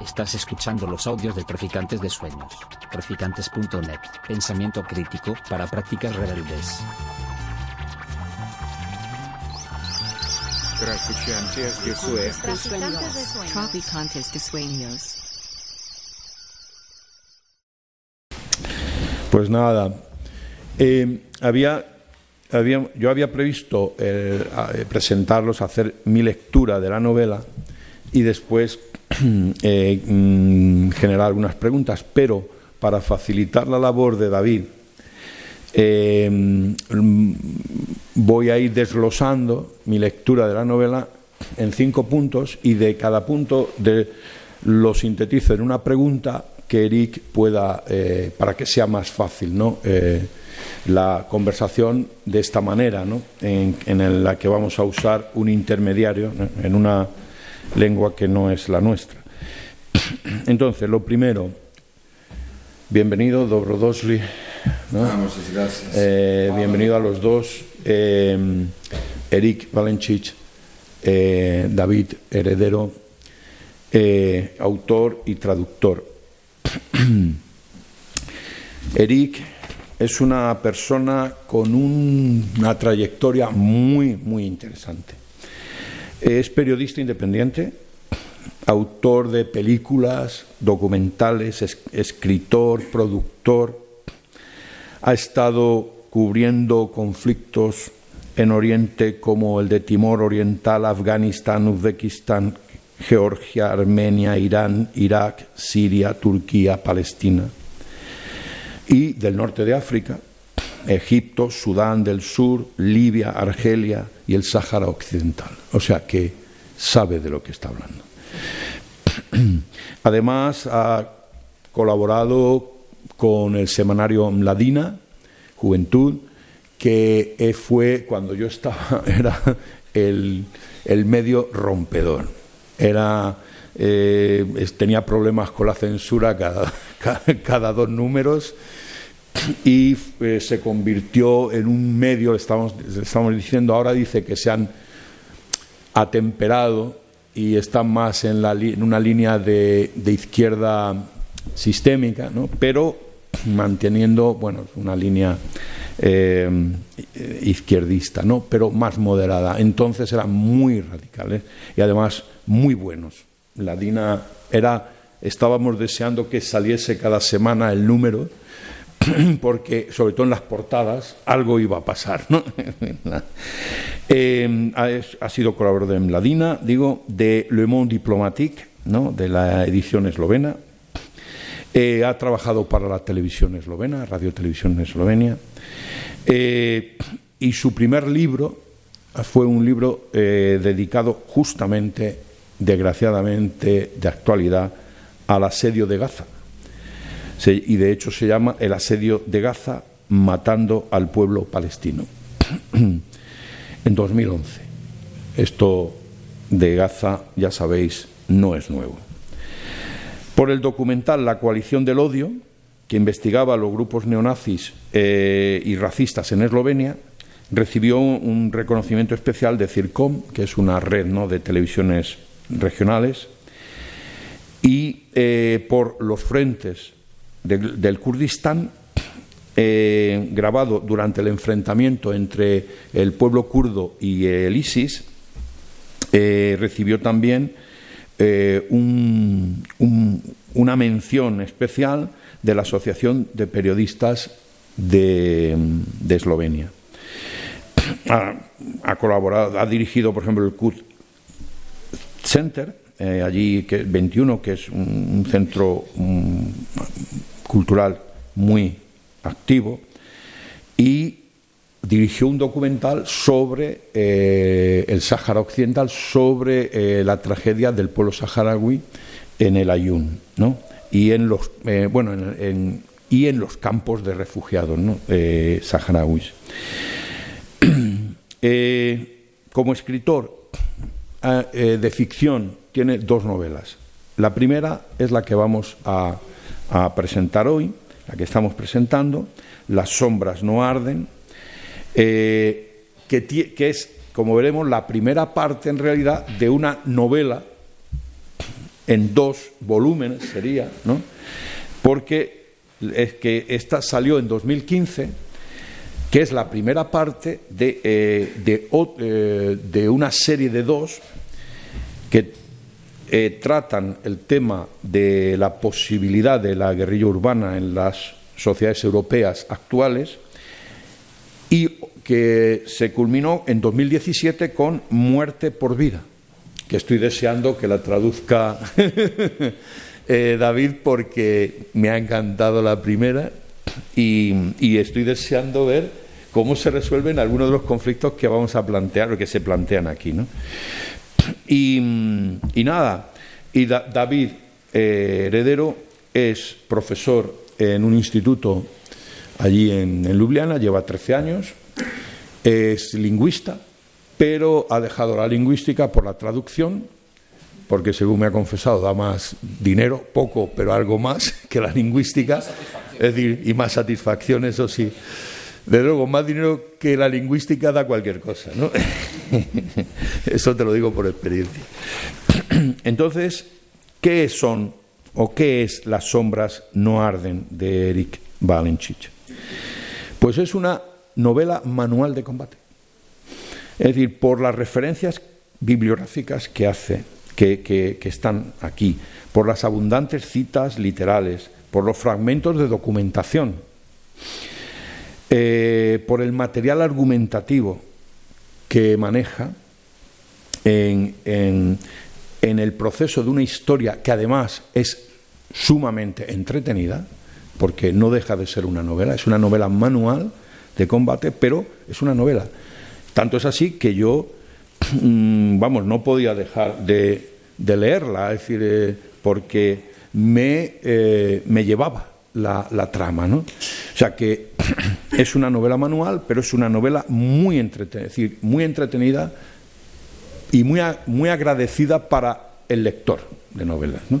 Estás escuchando los audios de Traficantes de Sueños. Traficantes.net. Pensamiento crítico para prácticas rebeldes. Traficantes de Sueños. Traficantes de Sueños. Pues nada, eh, había, había, yo había previsto eh, eh, presentarlos, hacer mi lectura de la novela y después eh, mm, generar algunas preguntas, pero para facilitar la labor de David, mm, voy a ir desglosando mi lectura de la novela en cinco puntos y de cada punto de, lo sintetizo en una pregunta que Eric pueda, eh, para que sea más fácil ¿no? Eh, la conversación de esta manera, ¿no? en, la que vamos a usar un intermediario en una lengua que no es la nuestra. Entonces, lo primero, bienvenido, Dobrodosli. ¿no? muchas gracias. Eh, bienvenido a los dos, eh, Eric Valenchich, eh, David Heredero, autor y traductor. Eric es una persona con un- una trayectoria muy, muy interesante. Es periodista independiente, autor de películas, documentales, es- escritor, productor. Ha estado cubriendo conflictos en Oriente como el de Timor Oriental, Afganistán, Uzbekistán, Georgia, Armenia, Irán, Irak, Siria, Turquía, Palestina. Y del norte de África, Egipto, Sudán del Sur, Libia, Argelia y el Sáhara Occidental. O sea que sabe de lo que está hablando. Además, ha colaborado con el semanario Mladina, Juventud, que fue cuando yo estaba, era el, el medio rompedor. Era, eh, tenía problemas con la censura cada, cada dos números y eh, se convirtió en un medio, estamos, estamos diciendo, ahora dice que se han atemperado y están más en, la en una línea de, de izquierda sistémica, ¿no? pero manteniendo bueno, una línea eh, izquierdista, ¿no? pero más moderada. Entonces eran muy radicales y además muy buenos. La DINA era, estábamos deseando que saliese cada semana el número porque sobre todo en las portadas algo iba a pasar. ¿no? Eh, ha, sido colaborador de Mladina, digo, de Le Monde Diplomatique, ¿no? de la edición eslovena. Eh, ha trabajado para la televisión eslovena, Radio Televisión Eslovenia. Eh, y su primer libro fue un libro eh, dedicado justamente, desgraciadamente, de actualidad, al asedio de Gaza. Y de hecho se llama El asedio de Gaza matando al pueblo palestino. en 2011. Esto de Gaza, ya sabéis, no es nuevo. Por el documental La coalición del odio, que investigaba los grupos neonazis eh, y racistas en Eslovenia, recibió un reconocimiento especial de CIRCOM, que es una red ¿no? de televisiones regionales, y eh, por los frentes del, Kurdistán, eh, grabado durante el enfrentamiento entre el pueblo kurdo y el ISIS, eh, recibió también eh, un- un- una mención especial de la Asociación de Periodistas de, Eslovenia. Ha, colaborado, ha dirigido, por ejemplo, el Kurd Center, allí que 21, que es un, un centro cultural muy activo, y dirigió un documental sobre eh, el Sáhara Occidental, sobre eh, la tragedia del pueblo saharaui en el Ayun, ¿no? Y en los, eh, bueno, en- y en los campos de refugiados ¿no? saharauis. Como escritor ah, de ficción tiene dos novelas. La primera es la que vamos a, a presentar hoy, la que estamos presentando, Las sombras no arden, eh, que, es, como veremos, la primera parte en realidad de una novela en dos volúmenes sería, ¿no? Porque es que esta salió en 2015, que es la primera parte de, eh, eh, de una serie de dos que eh, tratan el tema de la posibilidad de la guerrilla urbana en las sociedades europeas actuales y que se culminó en 2017 con Muerte por Vida, que estoy deseando que la traduzca eh, David porque me ha encantado la primera y, estoy deseando ver cómo se resuelven algunos de los conflictos que vamos a plantear o que se plantean aquí. ¿no? Y, nada, y David eh, Heredero es profesor en un instituto allí en, en Ljubljana, lleva 13 años, es lingüista, pero ha dejado la lingüística por la traducción, porque según me ha confesado da más dinero, poco, pero algo más que la lingüística, es decir, y más satisfacción, eso sí. De luego, más dinero que la lingüística da cualquier cosa, ¿no? Eso te lo digo por experiencia. Entonces, ¿qué son o qué es Las sombras no arden de Eric Balenchich? Pues es una novela manual de combate. Es decir, por las referencias bibliográficas que hace, que, están aquí, por las abundantes citas literales, por los fragmentos de documentación, eh, por el material argumentativo que maneja en, en el proceso de una historia que además es sumamente entretenida, porque no deja de ser una novela, es una novela manual de combate, pero es una novela. Tanto es así que yo, mm, vamos, no podía dejar de, leerla, es decir, eh, porque me, eh, me llevaba la, trama, ¿no? O sea que es una novela manual, pero es una novela muy entretenida, muy entretenida y muy, muy agradecida para el lector de novelas. ¿no?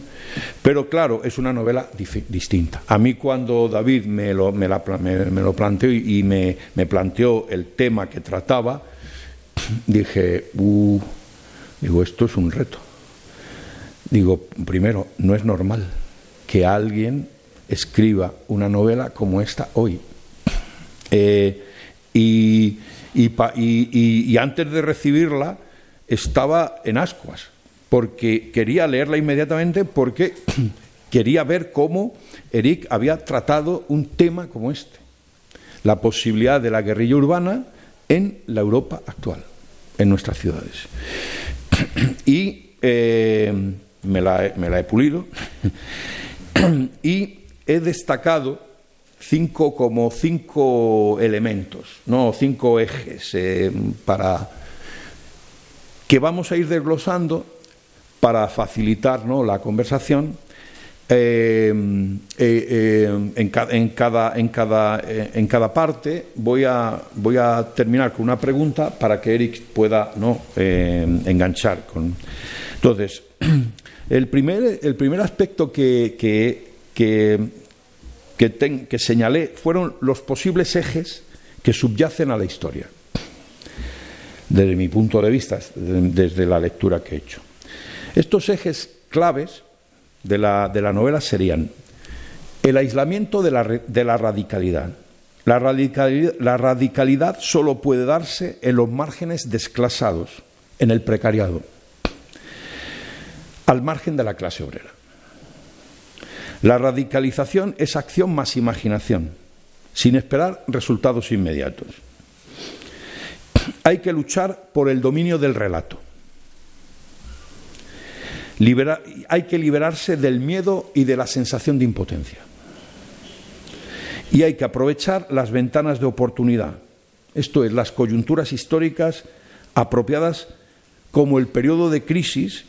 Pero claro, es una novela distinta. A mí cuando David me lo, me, lo planteó y me, planteó el tema que trataba, dije, uh, digo, esto es un reto. Digo, primero, no es normal que alguien escriba una novela como esta hoy. Eh, y, y antes de recibirla estaba en ascuas porque quería leerla inmediatamente porque quería ver cómo Eric había tratado un tema como este, la posibilidad de la guerrilla urbana en la Europa actual, en nuestras ciudades. Y eh, me, la, he pulido y he destacado cinco como cinco elementos, no cinco ejes eh, para que vamos a ir desglosando para facilitar la conversación. Eh, eh, eh, en, cada, en, cada, en cada parte voy a, voy a terminar con una pregunta para que Eric pueda ¿no? enganchar. Con... Entonces, el primer, el primer aspecto que, que, que, que señalé fueron los posibles ejes que subyacen a la historia, desde mi punto de vista, desde la lectura que he hecho. Estos ejes claves de la, novela serían el aislamiento de la, radicalidad. La, radicalidad. la radicalidad solo puede darse en los márgenes desclasados, en el precariado, al margen de la clase obrera. La radicalización es acción más imaginación, sin esperar resultados inmediatos. Hay que luchar por el dominio del relato hay que liberarse del miedo y de la sensación de impotencia. Y hay que aprovechar las ventanas de oportunidad, esto es, las coyunturas históricas apropiadas como el periodo de crisis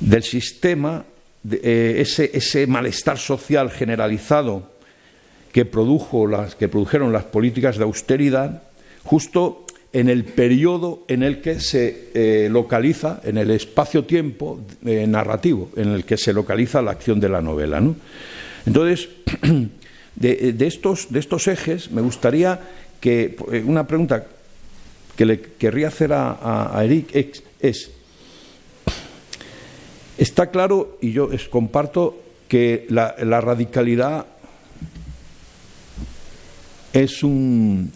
del sistema, eh, ese, ese, malestar social generalizado que, produjo las, que produjeron las políticas de austeridad, justo en el periodo en el que se eh, localiza, en el espacio-tiempo eh, narrativo, en el que se localiza la acción de la novela. Entonces, de, estos, de estos ejes, me gustaría que eh, una pregunta que le querría hacer a, Eric es, Está claro, y yo es- comparto, que la, radicalidad es un,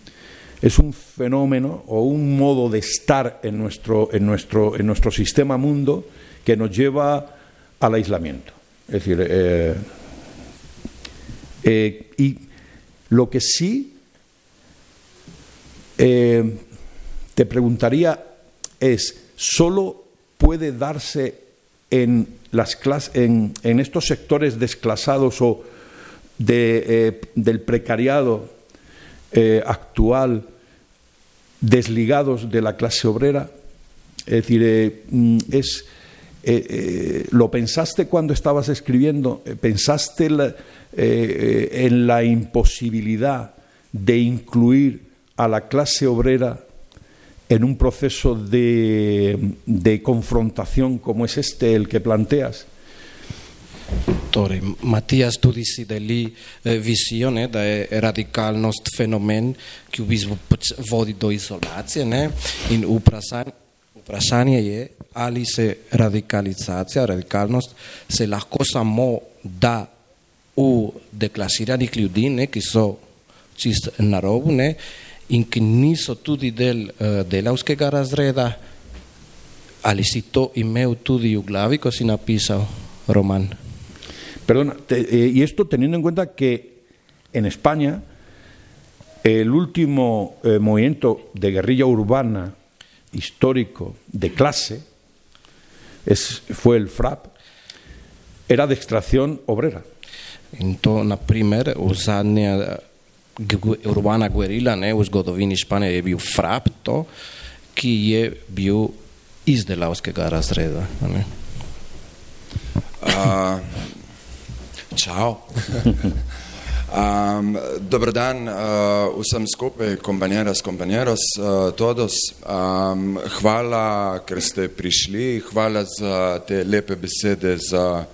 es un fenómeno o un modo de estar en nuestro, en nuestro, en nuestro sistema mundo que nos lleva al aislamiento. Es decir, eh, eh, y lo que sí eh, te preguntaría es, ¿solo puede darse en, las en, en estos sectores desclasados o eh, del precariado eh, actual desligados de la clase obrera? Es decir, eh, mm, es, ¿lo pensaste cuando estabas escribiendo? ¿Pensaste en la imposibilidad de incluir a la clase obrera en un proceso de, de confrontación como es este el que planteas? Torej, Matijas tudi si deli eh, visijo, ne, da je radikalnost fenomen, ki v bistvu vodi do izolacije. Ne, in vprašanje, vprašanje je, ali se radikalizacija, radikalnost se lahko samo da v deklasiranih ljudi, ne, ki so čist na robu ne, in ki niso tudi del uh, delavskega razreda, ali si to imel tudi v glavi, ko si napisal roman? Perdona, te- eh, y esto teniendo en cuenta que en España el último eh, movimiento de guerrilla urbana histórico de clase es, fue el FRAP, era de extracción obrera. In to, na primer, v zadnja gu- urbana guerila ne, v zgodovini Španije je bil frap to, ki je bil iz delavskega razreda. Ne. Uh, čau. Um, dober dan uh, vsem skupaj, kompanjeras, kompanjeros, uh, todos. Um, hvala, ker ste prišli, hvala za te lepe besede, za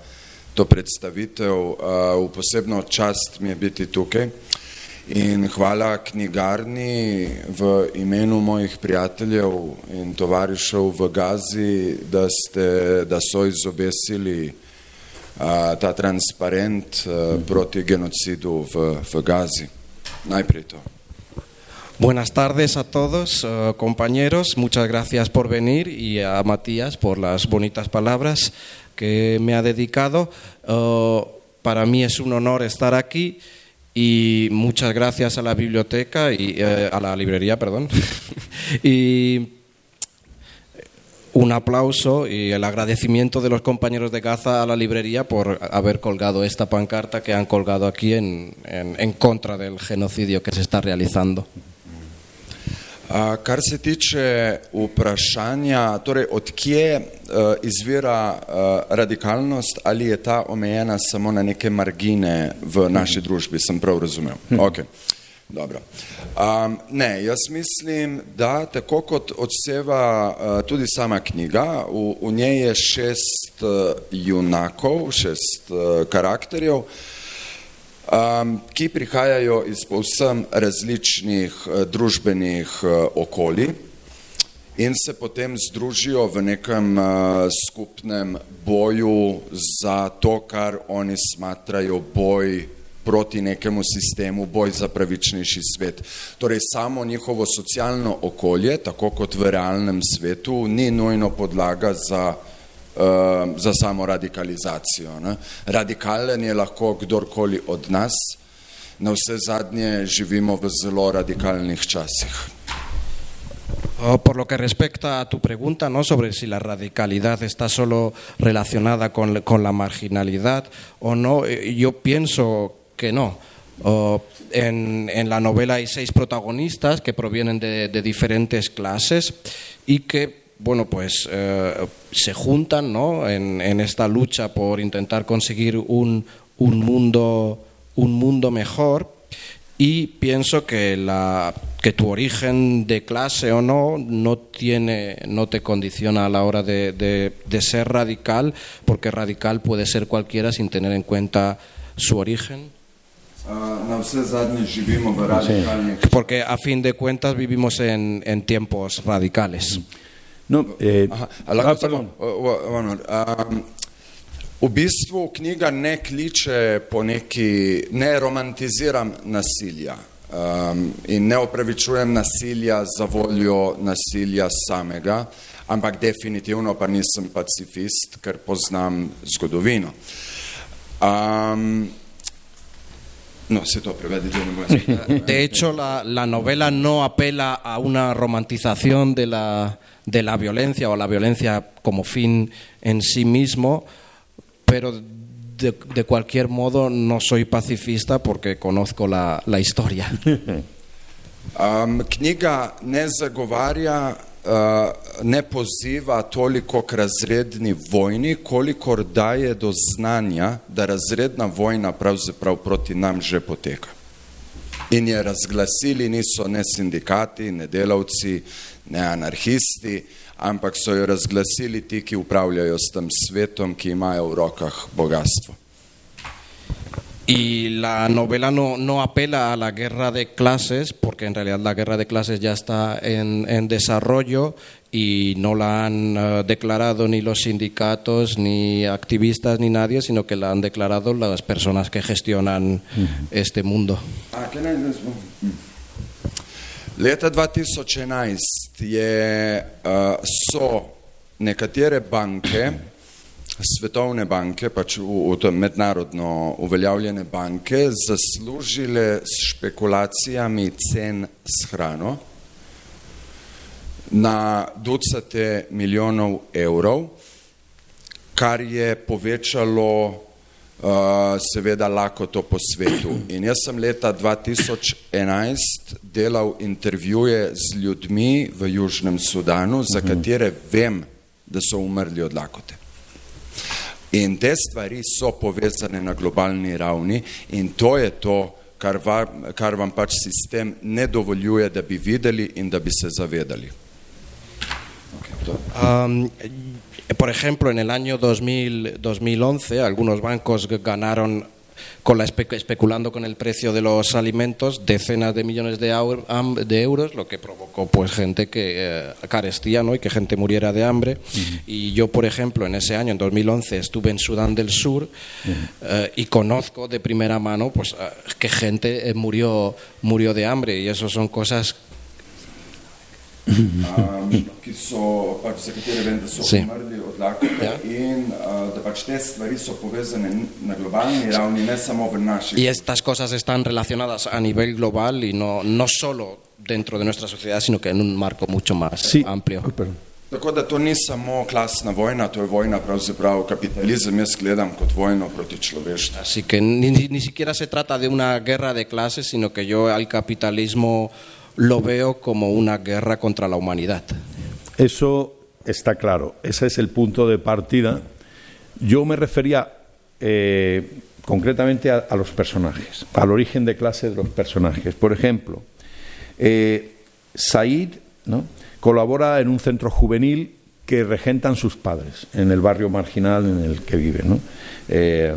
to predstavitev. Uh, v posebno čast mi je biti tukaj. In hvala knjigarni v imenu mojih prijateljev in tovarišev v Gazi, da, ste, da so izobesili a, ta transparent a, proti genocidu v, v Gazi. Najprej to. Buenas tardes a todos, eh, compañeros. Muchas gracias por venir y a Matías por las bonitas palabras que me ha dedicado. Eh, para mí es un honor estar aquí y muchas gracias a la biblioteca y eh, a la librería, perdón. y un aplauso y el agradecimiento de los compañeros de Gaza a la librería por haber colgado esta pancarta que han colgado aquí en, en- en contra del genocidio que se está realizando. Kar se tiče vprašanja, torej odkje uh, izvira uh, radikalnost, ali je ta omejena samo na neke margine v naši družbi, sem prav razumel. Okay. Dobro. Um, ne, jaz mislim, da tako kot odseva uh, tudi sama knjiga, v, v njej je šest uh, junakov, šest uh, karakterjev, um, ki prihajajo iz povsem različnih uh, družbenih uh, okolij in se potem združijo v nekem uh, skupnem boju za to, kar oni smatrajo boj proti nekemu sistemu, boj za pravičnejši svet. Torej, samo njihovo socialno okolje, tako kot v realnem svetu, ni nujno podlaga za za samo radikalizacijo. Ne. Radikalen je lahko kdorkoli od nas, na vse zadnje živimo v zelo radikalnih časih. Oh, Por lo que respecta a tu pregunta ¿no? sobre si la radicalidad está solo relacionada con, con la marginalidad o no, eh, yo pienso que no. Oh, en, en la novela hay seis protagonistas que provienen de, de diferentes clases y que, bueno, pues eh, se juntan ¿no? en, en esta lucha por intentar conseguir un, un mundo, un mundo mejor y pienso que, la, que tu origen de clase o no no, tiene, no te condiciona a la hora de, de- de ser radical, porque radical puede ser cualquiera sin tener en cuenta su origen. Porque a fin de cuentas vivimos en, en tiempos radicales. No, eh, Aha, a samo, o- o- ono, um, V bistvu knjiga ne kliče po neki, ne romantiziram nasilja um, in ne opravičujem nasilja za voljo nasilja samega, ampak definitivno pa nisem pacifist, ker poznam zgodovino. Um, no, se yo no a. De hecho, la, la novela no apela a una romantización de la, de la violencia o la violencia como fin en sí mismo, pero de, de cualquier modo no soy pacifista porque conozco la, la historia. Um, knjiga ne zagovarja, ne poziva toliko k razredni vojni, kolikor daje do znanja, da razredna vojna pravzaprav proti nam že poteka. In je razglasili niso ne sindikati, ne delavci, ne anarhisti, ampak so jo razglasili ti, ki upravljajo s tem svetom, ki imajo v rokah bogatstvo. Y la novela no, no apela a la guerra de clases, porque en realidad la guerra de clases ya está en, en desarrollo y no la han eh, declarado ni los sindicatos, ni activistas, ni nadie, sino que la han declarado las personas que gestionan este mundo. A, kaj naj jaz bom? Hm. Leta 2011 je, uh, so nekatere banke, svetovne banke, pač v, v to mednarodno uveljavljene banke, zaslužile s špekulacijami cen s hrano na ducate milijonov evrov, kar je povečalo uh, seveda lakoto po svetu. In jaz sem leta 2011 delal intervjuje z ljudmi v Južnem Sudanu, za katere vem, da so umrli od lakote. In te stvari so povezane na globalni ravni in to je to, kar, va, kar vam pač sistem ne dovoljuje, da bi videli in da bi se zavedali. Am, por ejemplo, en el año 2000, 2011, algunos bancos ganaron, con la espe- especulando con el precio de los alimentos, decenas de millones de, euros, lo que provocó pues gente que eh, carestía ¿no? y que gente muriera de hambre. Y yo, por ejemplo, en ese año, en 2011, estuve en Sudán del Sur eh, y conozco de primera mano pues, que gente eh, murió, murió de hambre. Y eso son cosas um, ki so, pač, za katere vem, da so Si. umrli od lakote Ja. in uh, da pač te stvari so povezane na globalni ravni, ne samo v naših. Y estas cosas están relacionadas a nivel global y no, no solo dentro de nuestra sociedad, sino que en un marco mucho más Sí. amplio. Uy, perdón. Tako da to ni samo klasna vojna, to je vojna pravzaprav kapitalizem, jaz gledam kot vojno proti človeštvu. Así que ni, ni- ni siquiera se trata de una guerra de clases, sino que yo al capitalismo lo veo como una guerra contra la humanidad. Eso está claro, ese es el punto de partida. Yo me refería eh, concretamente a, los personajes, al origen de clase de los personajes. Por ejemplo, eh, Said colabora en un centro juvenil que regentan sus padres en el barrio marginal en el que vive. Eh,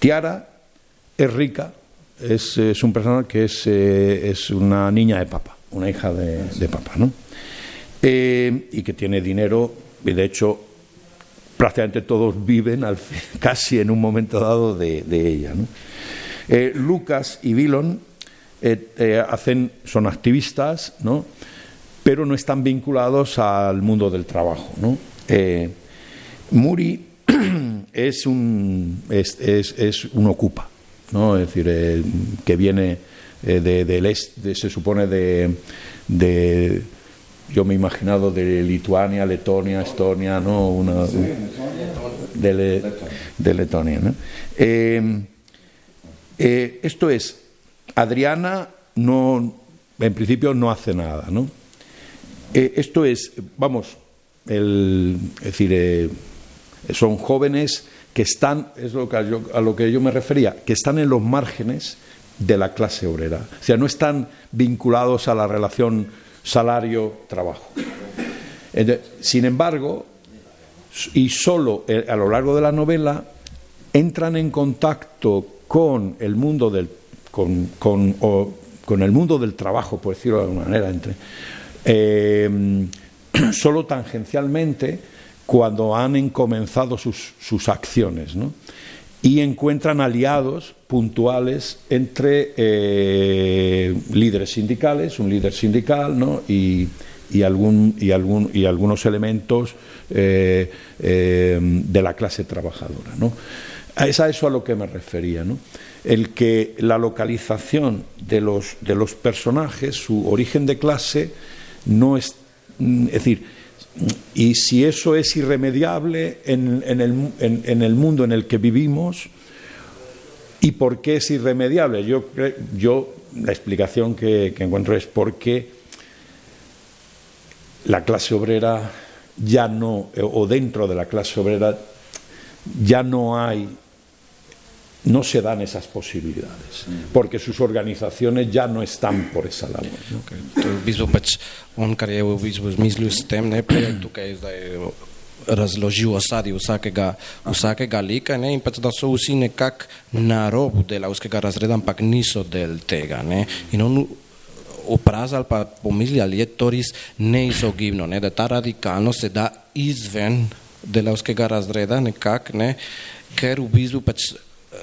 Tiara es rica, es, es un personaje que es, eh, es una niña de papa, una hija de, papa, ¿no? Eh, y que tiene dinero, y de hecho prácticamente todos viven casi en un momento dado de, ella. Eh, Lucas y eh, hacen, son activistas, ¿no? pero no están vinculados al mundo del trabajo. ¿no? Muri es un, es, es- es un ocupa, ¿no? es decir, eh, que viene eh, de- del este, se supone de, de- yo me he imaginado de Lituania, Letonia, Estonia, ¿no? Una, de, Le- de Letonia. ¿no? Eh, esto es, Adriana no, en principio no hace nada, ¿no? Esto es, vamos, el, es decir, son jóvenes que están, es lo que a lo que yo me refería, que están en los márgenes de la clase obrera. O sea, no están vinculados a la relación salario-trabajo. Sin embargo, y solo eh, a lo largo de la novela entran en contacto con el mundo del con, con- con el mundo del trabajo, por decirlo de alguna manera, entre, eh, solo tangencialmente cuando han encomenzado sus, sus acciones, ¿no? y encuentran aliados puntuales entre eh, líderes sindicales, un líder sindical ¿no? y, y, algún, y, algún, y algunos elementos eh, eh, de la clase trabajadora. ¿no? Es a eso a lo que me refería. ¿no? El que la localización de los, de los personajes, su origen de clase, no es. Es decir, y si eso es irremediable en, el, en, el, mundo en el que vivimos, ¿y por qué es irremediable? Yo, yo la explicación que, que encuentro es porque la clase obrera ya no, o dentro de la clase obrera, ya no hay no se dan esas posibilidades, porque sus organizaciones ya no están por esa labor.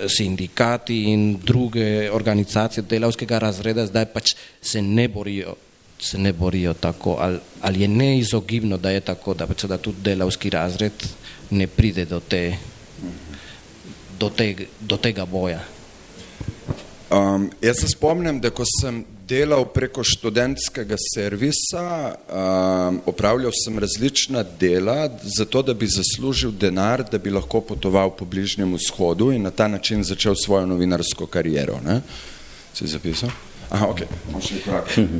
Sindikati in druge organizacije delavskega razreda zdaj pač se ne borijo, se ne borijo tako, ali, ali je neizogibno, da je tako, da, pač, da tudi delavski razred ne pride do, te, do, te, do tega boja. Um, jaz se spomnim, da ko sem delal preko študentskega servisa, um, opravljal sem različna dela, zato da bi zaslužil denar, da bi lahko potoval po Bližnjem vzhodu in na ta način začel svojo novinarsko kariero. Ne? Si zapisal? Ah, okay.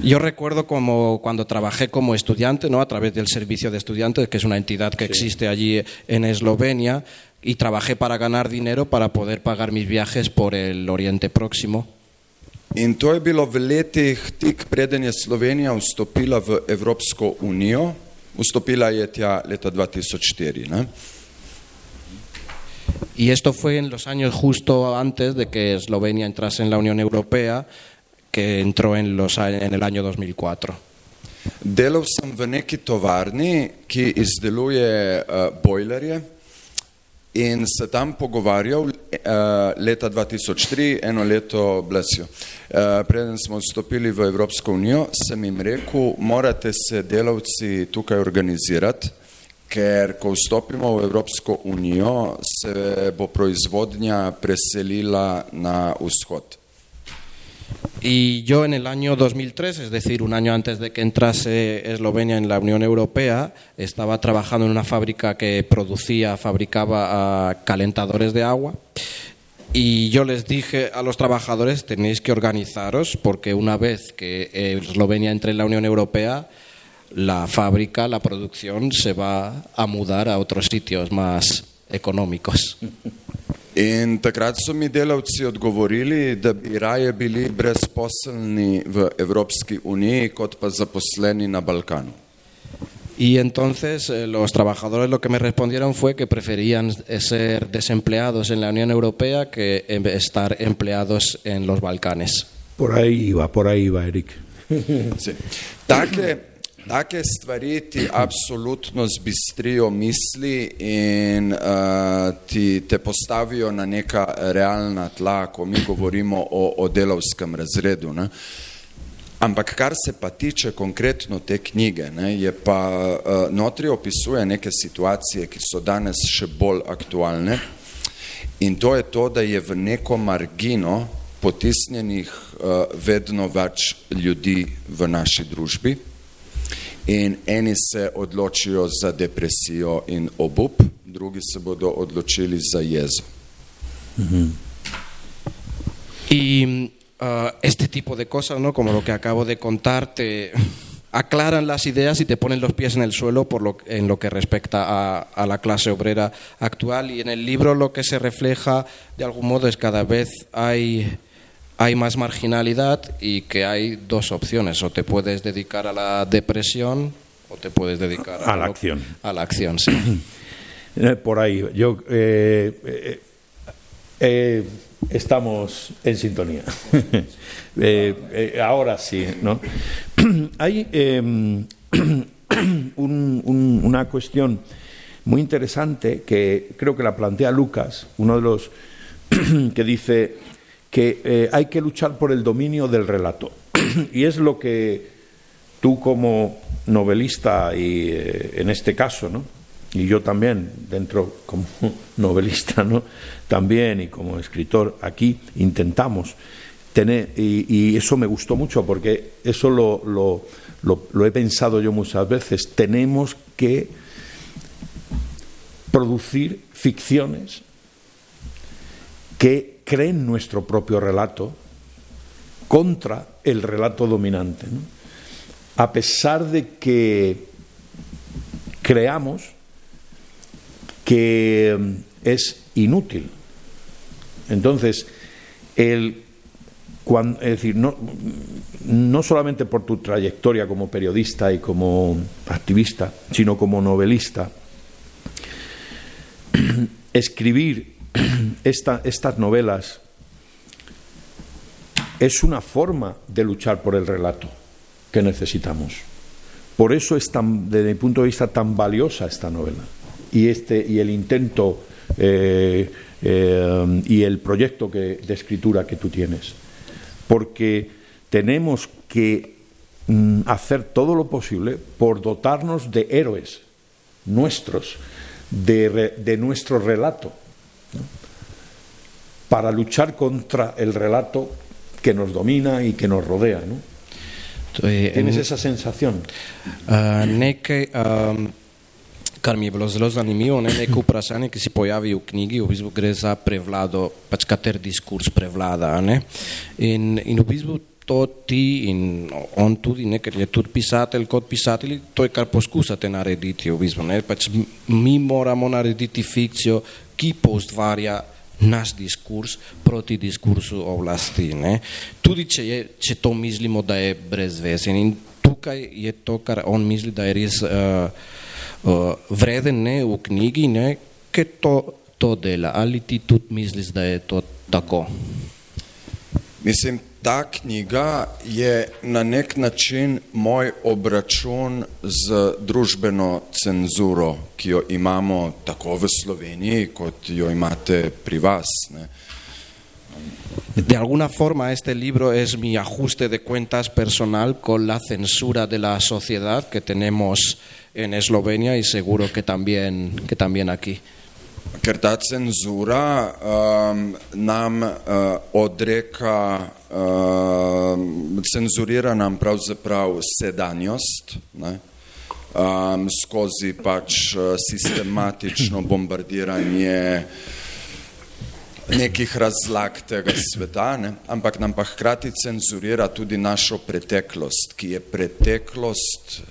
Yo recuerdo como cuando trabajé como estudiante, ¿no? a través del servicio de estudiantes, que es una entidad que sí. existe allí en Eslovenia, y trabajé para ganar dinero para poder pagar mis viajes por el Oriente Próximo. In to je bilo v letih, tik preden je Slovenija vstopila v Evropsko unijo, vstopila je tja leta 2004. Ne? Y esto fue en los años justo antes de que Eslovenia entrase en la Unión Europea, que entró en, los, en el año 2004. Delal sem v neki tovarni, ki izdeluje uh, bojlerje in se tam pogovarjal uh, leta 2003, eno leto blesijo. Uh, preden smo vstopili v Evropsko unijo, sem jim rekel, morate se delavci tukaj organizirati, ker ko vstopimo v Evropsko unijo, se bo proizvodnja preselila na vzhod. Y yo en el año 2003, es decir, un año antes de que entrase Eslovenia en la Unión Europea, estaba trabajando en una fábrica que producía, fabricaba uh, calentadores de agua. Y yo les dije a los trabajadores, tenéis que organizaros porque una vez que Eslovenia entre en la Unión Europea, la fábrica, la producción se va a mudar a otros sitios más económicos. In takrat so mi delavci odgovorili, da bi raje bili brezposelni v Evropski uniji, kot pa zaposleni na Balkanu. Y entonces eh, los trabajadores lo que me respondieron fue que preferían ser desempleados en la Unión Europea que estar empleados en los Balcanes. Por ahí iba, por ahí iba, Eric. Sí. Take, take stvari ti absolutno zbistrijo misli in uh, ti te postavijo na neka realna tla, ko mi govorimo o, o delovskem razredu. Ne? Ampak kar se pa tiče konkretno te knjige, ne, je pa uh, notri opisuje neke situacije, ki so danes še bolj aktualne in to je to, da je v neko margino potisnjenih uh, vedno več ljudi v naši družbi in eni se odločijo za in obup, drugi se bodo odločili za jezo. Y uh, este tipo de cosas, ¿no? como lo que acabo de contar, te aclaran las ideas y te ponen los pies en el suelo por lo, en lo que respecta a, a, la clase obrera actual. Y en el libro lo que se refleja, de algún modo, es cada vez hay, hay más marginalidad y que hay dos opciones. O te puedes dedicar a la depresión o te puedes dedicar a, a la lo, acción. A la acción, sí. Por ahí, yo... Eh, eh, eh, estamos en sintonía. eh, eh, ahora sí, ¿no? Hay eh, un, un, una cuestión muy interesante que creo que la plantea Lucas, uno de los que dice que eh, hay que luchar por el dominio del relato. y es lo que tú como novelista y eh, en este caso, ¿no? Y yo también, dentro como novelista, ¿no? También y como escritor aquí intentamos tener, y, eso me gustó mucho porque eso lo, lo he pensado yo muchas veces, tenemos que producir ficciones que creen nuestro propio relato contra el relato dominante. A pesar de que creamos que mm, es inútil. Entonces, el, es decir, no, no solamente por tu trayectoria como periodista y como activista, sino como novelista, escribir estas novelas es una forma de luchar por el relato que necesitamos. Por eso es tan, desde mi punto de vista, tan valiosa esta novela. Y este y el intento eh, eh, y el proyecto de escritura que tú tienes, porque tenemos que mm, hacer todo lo posible por dotarnos de héroes nuestros, de, nuestro relato, para luchar contra el relato que nos domina y que nos rodea. ¿no? Tienes esa sensación? Uh, nekaj, um, kar mi je bilo zelo zanimivo, ne, neko vprašanje, ki se pojavi v knjigi, v bistvu gre za prevlado, pač kater diskurs prevlada. Ne? In, in v bistvu to ti in on tudi, ne, ker je tudi pisatelj kot pisatelj, to je kar poskusate narediti v bistvu. Ne? Pač mi moramo narediti fikcijo, ki poustvarja naš diskurs proti diskursu oblasti. Ne? Tudi če, je, če to mislimo, da je brezvesen. In tukaj je to, kar on misli, da je res uh, uh, vreden ne, v knjigi, ne, ki to, to dela. Ali ti tudi misliš, da je to tako? Mislim, ta knjiga je na nek način moj obračun z družbeno cenzuro, ki jo imamo tako v Sloveniji, kot jo imate pri vas. Ne. De alguna forma este libro es mi ajuste de cuentas personal con la censura de la sociedad que tenemos en Eslovenia y seguro que también, que también aquí. ker ta cenzura um, nam uh, odreka, cenzurira nam pravzaprav sedanjost ne? Um, skozi pač uh, sistematično bombardiranje nekih razlag tega sveta, ne? ampak nam pa hkrati cenzurira tudi našo preteklost, ki je preteklost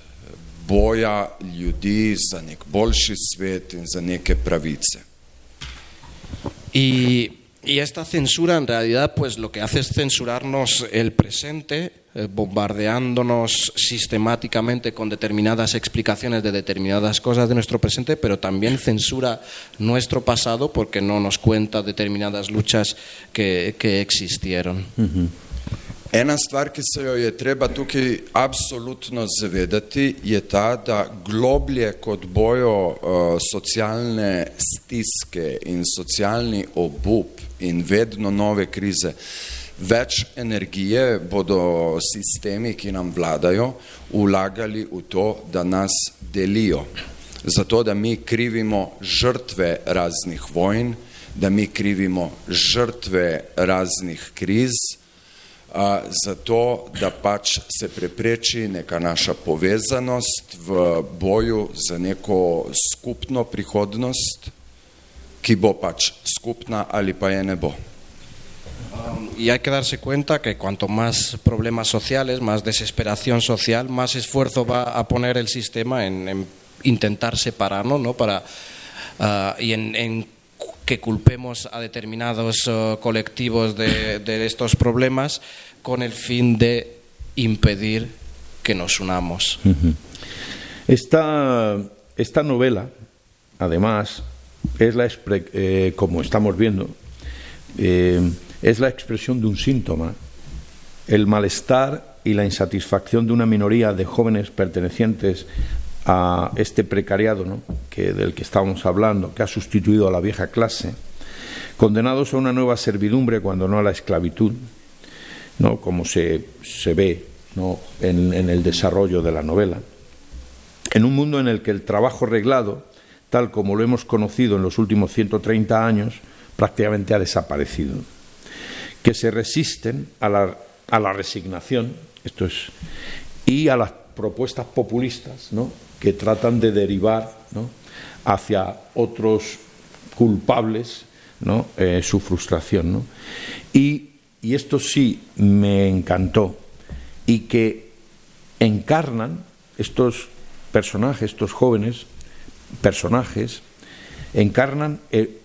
boja ljudi za nek boljši svet in za neke pravice. Y, esta censura en realidad pues lo que hace es censurarnos el presente, eh, bombardeándonos sistemáticamente con determinadas explicaciones de determinadas cosas de nuestro presente, pero también censura nuestro pasado porque no nos cuenta determinadas luchas que, existieron. Ena stvar, ki se jo je treba tukaj absolutno zavedati, je ta, da globlje kot bojo uh, socialne stiske in socialni obup in vedno nove krize, več energije bodo sistemi, ki nam vladajo, vlagali v to, da nas delijo. Zato, da mi krivimo žrtve raznih vojn, da mi krivimo žrtve raznih kriz, zato, da pač se prepreči neka naša povezanost v boju za neko skupno prihodnost, ki bo pač skupna ali pa je ne bo. Um, y hay que darse cuenta que cuanto más problemas sociales, más desesperación social, más esfuerzo va a poner el sistema en, en intentar separarnos, ¿no? Para, uh, y en, en que culpemos a determinados uh, colectivos de, de, estos problemas con el fin de impedir que nos unamos. Esta, esta, novela, además, es la eh, como estamos viendo, eh, es la expresión de un síntoma, el malestar y la insatisfacción de una minoría de jóvenes pertenecientes a este precariado ¿no? que, del que estábamos hablando, que ha sustituido a la vieja clase, condenados a una nueva servidumbre cuando no a la esclavitud, ¿no? como se, se ve ¿no? en, en el desarrollo de la novela, en un mundo en el que el trabajo reglado, tal como lo hemos conocido en los últimos 130 años, prácticamente ha desaparecido, que se resisten a la, a la resignación, esto es, y a las propuestas populistas, ¿no? Que tratan de derivar hacia otros culpables. Eh, su frustración. Y, esto sí me encantó, y que encarnan estos personajes, estos jóvenes personajes, encarnan el,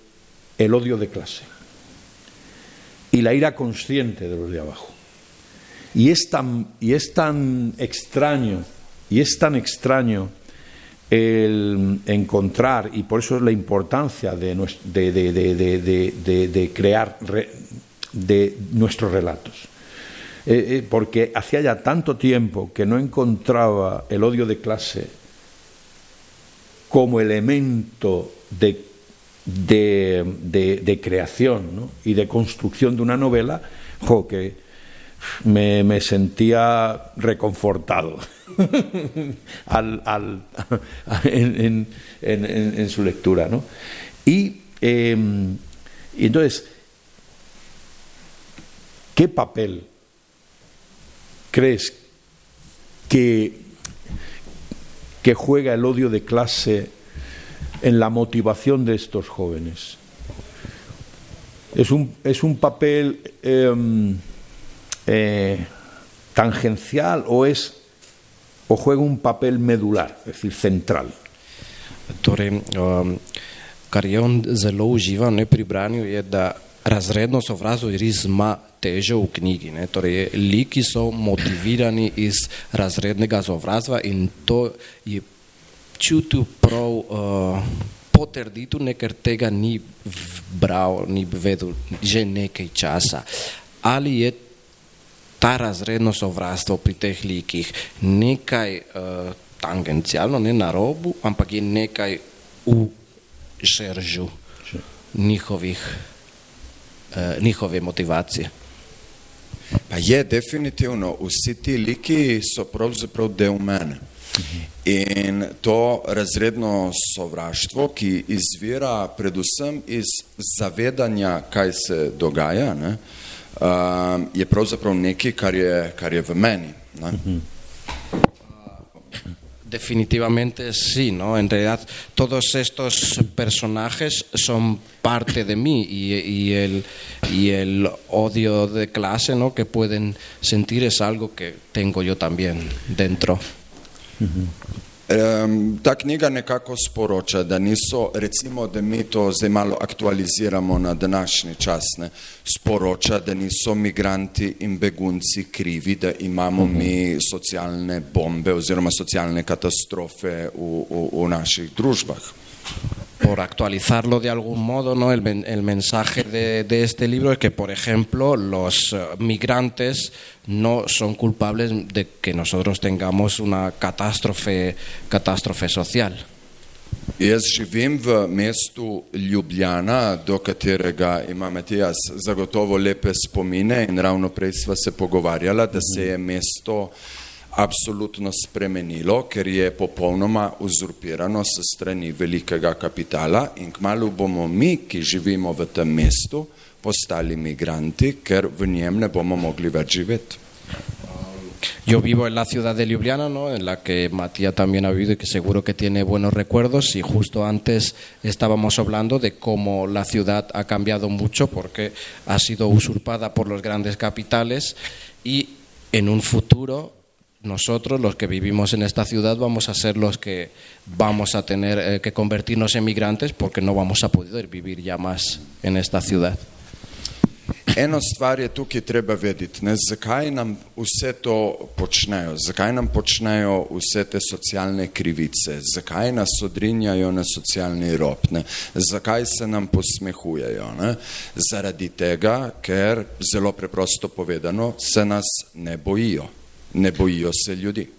el odio de clase y la ira consciente de los de abajo. Y es tan, y es tan extraño, y es tan extraño el encontrar, y por eso es la importancia de, de- de- de- crear re- de nuestros relatos. Eh, eh, porque hacía ya tanto tiempo que no encontraba el odio de clase como elemento de, de, creación y de construcción de una novela, jo, que me, me sentía reconfortado al- al- en, en- en- en- su lectura. ¿no? Y, eh, y entonces, ¿qué papel crees que, que juega el odio de clase en la motivación de estos jóvenes? ¿Es un, es un papel eh, eh, tangencial o, es, o juega un papel medular, es decir, central? Torej, um, kar je on zelo užival ne, pri branju, je, da razredno sovraštvo res ima težo v knjigi. Ne. Torej, liki so motivirani iz razrednega sovraštva in to je čutil prav uh, potrditev, ne, ker tega ni bral, ni vedel že nekaj časa. Ali je ta razredno sovraštvo pri teh likih nekaj uh, tangencialno, ne na robu, ampak je nekaj v žeržu njihovih, uh, njihove motivacije. Pa je definitivno, vsi ti liki so pravzaprav del mene. In to razredno sovraštvo, ki izvira predvsem iz zavedanja, kaj se dogaja, ne, um, je pravzaprav nekaj, kar je, kar je v meni. Ne. Definitivamente sí, ¿no? En realidad todos estos personajes son parte de mí y, y el, y el odio de clase, ¿no? Que pueden sentir es algo que tengo yo también dentro. Um, ta knjiga nekako sporoča, da niso, recimo, da mi to zdaj malo aktualiziramo na današnji čas, ne, sporoča, da niso migranti in begunci krivi, da imamo mi socialne bombe oziroma socialne katastrofe v, v, v naših družbah. Por actualizarlo de algún modo, ¿no? El, el mensaje de, de este libro es que, por ejemplo, los eh, migrantes no son culpables de que nosotros tengamos una catástrofe, catástrofe social. Jaz živim v mestu Ljubljana, do katerega ima Matijas zagotovo lepe spomine in ravno prej sva se pogovarjala, da se je mesto absolutno spremenilo, ker je popolnoma uzurpirano s strani velikega kapitala in kmalo bomo mi, ki živimo v tem mestu, postali migranti, ker v njem ne bomo mogli več živeti. Yo vivo en la ciudad de Ljubljana, ¿no? en la que Matías también ha vivido y que seguro que tiene buenos recuerdos. Y justo antes estábamos hablando de cómo la ciudad ha cambiado mucho porque ha sido usurpada por los grandes capitales y en un futuro nosotros, los que vivimos en esta ciudad, vamos a ser los que vamos a tener eh, que convertirnos en migrantes porque no vamos a poder vivir ya más en esta ciudad. Eno stvar je tukaj treba vedeti, ne, zakaj nam vse to počnejo, zakaj nam počnejo vse te socialne krivice, zakaj nas odrinjajo na socialni rob, ne, zakaj se nam posmehujejo. Ne. Zaradi tega, ker zelo preprosto povedano se nas ne bojijo, se ljudi.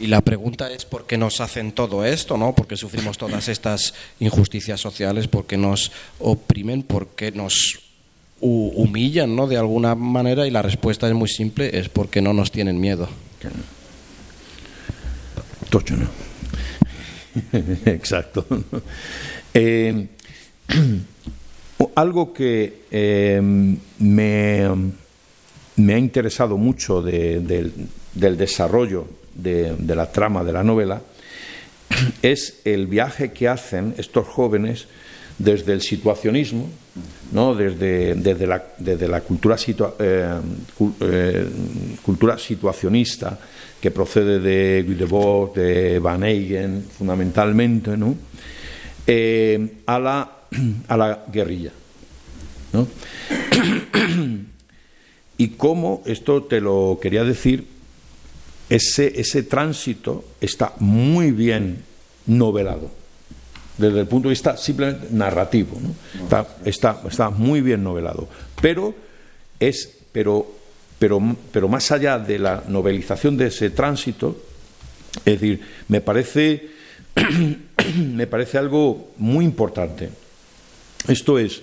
Y la pregunta es por qué nos hacen todo esto, ¿no? Por qué sufrimos todas estas injusticias sociales, por qué nos oprimen, por qué nos hu- humillan, ¿no? De alguna manera y la respuesta es muy simple, es porque no nos tienen miedo. Tocho, ¿no? Exacto. Eh, algo que eh, me, me ha interesado mucho de- del, desarrollo de, la trama de la novela es el viaje que hacen estos jóvenes desde el situacionismo, ¿no? desde, desde, la, desde la cultura, eh, eh, cultura situacionista que procede de Guy de Van Eygen, fundamentalmente, ¿no? Eh, a, la, a la guerrilla. ¿no? y cómo, esto te lo quería decir, ese, ese tránsito está muy bien novelado, desde el punto de vista simplemente narrativo. Está, está, está muy bien novelado. Pero, es, pero, pero, pero más allá de la novelización de ese tránsito, es decir, me parece, me parece algo muy importante. Esto es,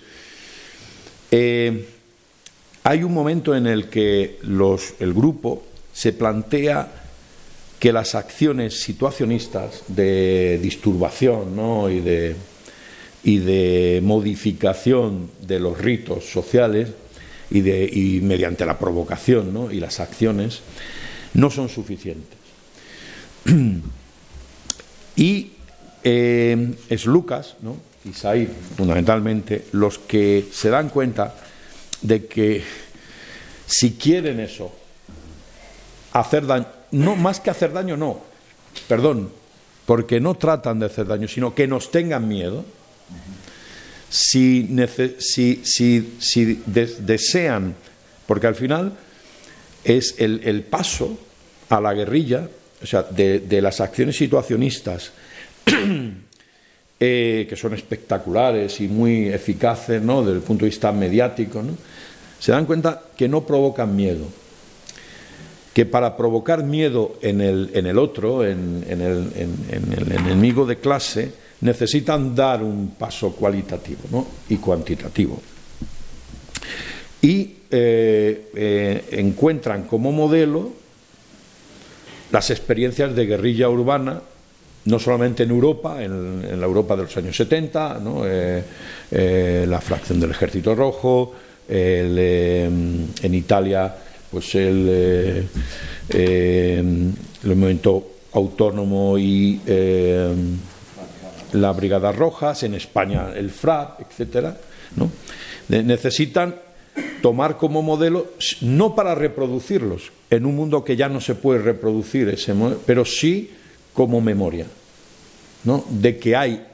eh, hay un momento en el que el grupo se plantea que las acciones situacionistas de disturbación ¿no? y, de, y de modificación de los ritos sociales y mediante la provocación ¿no? y las acciones no son suficientes. y eh, es Lucas ¿no? y Said, fundamentalmente, los que se dan cuenta de que si quieren eso, hacer daño, no más que hacer daño, no, perdón, porque no tratan de hacer daño, sino que nos tengan miedo, si, si, si, si de- desean, porque al final es el, el paso a la guerrilla, o sea, de, de las acciones situacionistas, eh, que son espectaculares y muy eficaces ¿no? desde el punto de vista mediático, se dan cuenta que no provocan miedo, que para provocar miedo en el, en el otro, en el enemigo de clase, necesitan dar un paso cualitativo ¿no? y cuantitativo. Y eh, eh, encuentran como modelo las experiencias de guerrilla urbana, no solamente en Europa, en, la Europa de los años 70, ¿no? Eh, eh, la fracción del Ejército Rojo, eh, en Italia, pues el, eh, el movimiento autónomo y eh, la Brigada Rojas, en España el FRA. De- necesitan tomar como modelo, no para reproducirlos, en un mundo que ya no se puede reproducir ese mo- pero sí como memoria, ¿no? De que hay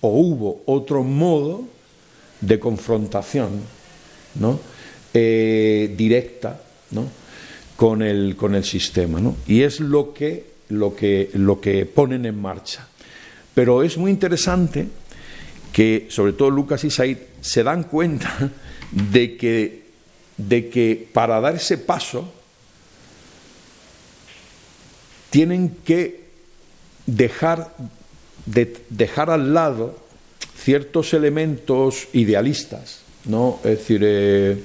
o hubo otro modo de confrontación, ¿no? Eh, directa, ¿no? Con el, con el sistema, ¿no? Y es lo que, lo que, lo que ponen en marcha. Pero es muy interesante que, sobre todo Lucas y Said, se dan cuenta de que, de que para dar ese paso tienen que dejar, de- dejar al lado ciertos elementos idealistas, ¿no? Es decir, eh,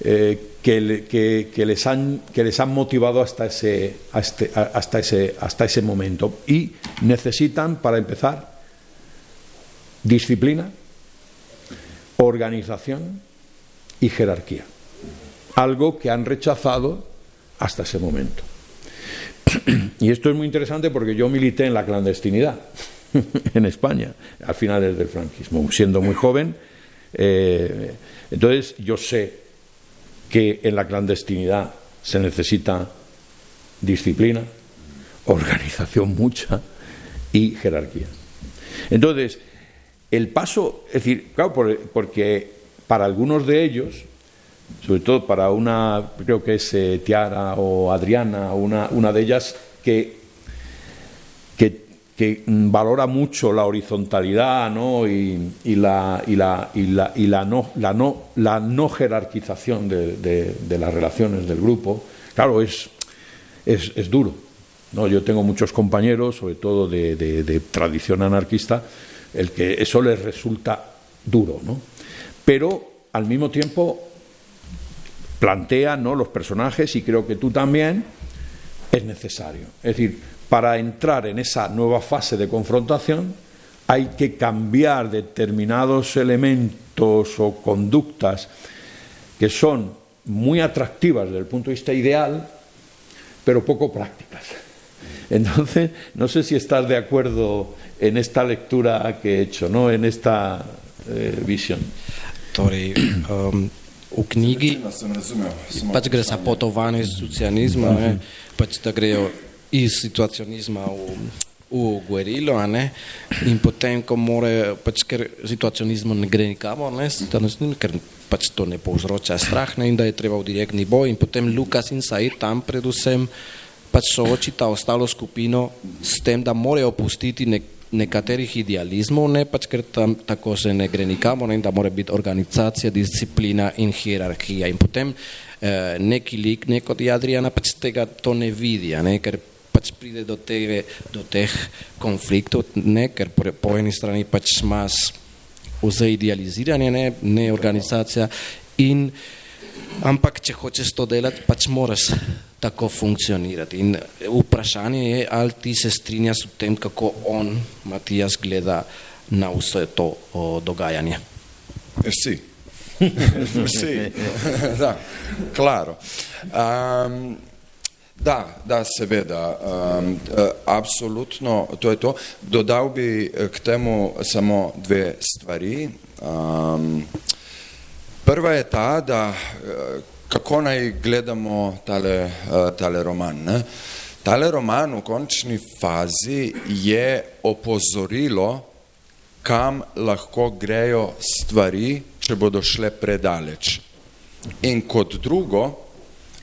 eh, que, que- les han, que les han motivado hasta ese, a este- hasta, ese, hasta ese momento. Y necesitan, para empezar, disciplina, organización y jerarquía. Algo que han rechazado hasta ese momento. Y esto es muy interesante porque yo milité en la clandestinidad en España a finales del franquismo, siendo muy joven. eh, entonces yo sé que en la clandestinidad se necesita disciplina, organización mucha y jerarquía. Entonces, el paso, es decir, claro, por- porque para algunos de ellos, sobre todo para una, creo que es eh, Tiara o Adriana, una, una de ellas que, que, que, valora mucho la horizontalidad ¿no? y, la, y, la, y, la, y la no, la, no, la no jerarquización de, de- de las relaciones del grupo, claro, es, es, es duro. ¿no? Yo tengo muchos compañeros, sobre todo de- de tradición anarquista, el que eso les resulta duro, ¿no? Pero al mismo tiempo plantea ¿no? los personajes y creo que tú también es necesario. Es decir, para entrar en esa nueva fase de confrontación hay que cambiar determinados elementos o conductas que son muy atractivas desde el punto de vista ideal, pero poco prácticas. Entonces, no sé si estás de acuerdo en esta lectura que he hecho, ¿no? en esta eh, visión. Um, v knjigi. Pač gre za potovanje iz socializma, ne, pač da grejo iz situacionizma v, v guerilo, ne, in potem, ko more, pač ker situacionizmu ne gre nikamor, ne, ker pač to ne povzroča strah, ne, in da je treba v direktni boj, in potem Lukas in Said tam predvsem pač soočita ostalo skupino s tem, da morajo opustiti nek, nekaterih idealizmov, ne pač ker tam tako se ne gre nikamor, in da mora biti organizacija, disciplina in hierarhija. In potem eh, neki lik, neko od Adriana pač tega to ne vidi, ne, ker pač pride do, tege, do teh konfliktov, ne, ker po, po eni strani pač imaš vse idealiziranje, ne, ne organizacija in ampak če hočeš to delati, pač moraš tako funkcionirati. In vprašanje je, ali ti se strinjaš s tem, kako on, Matijas, gleda na vse to o, dogajanje. Eh, Sì, sì, da, claro. Um, da, da, seveda, um, absolutno, to je to. Dodal bi eh, k temu samo dve stvari. Um, prva je ta, da eh, kako naj gledamo tale, eh, tale roman. Ne? Tale roman v končni fazi je opozorilo, kam lahko grejo stvari, če bodo šle predaleč. In kot drugo,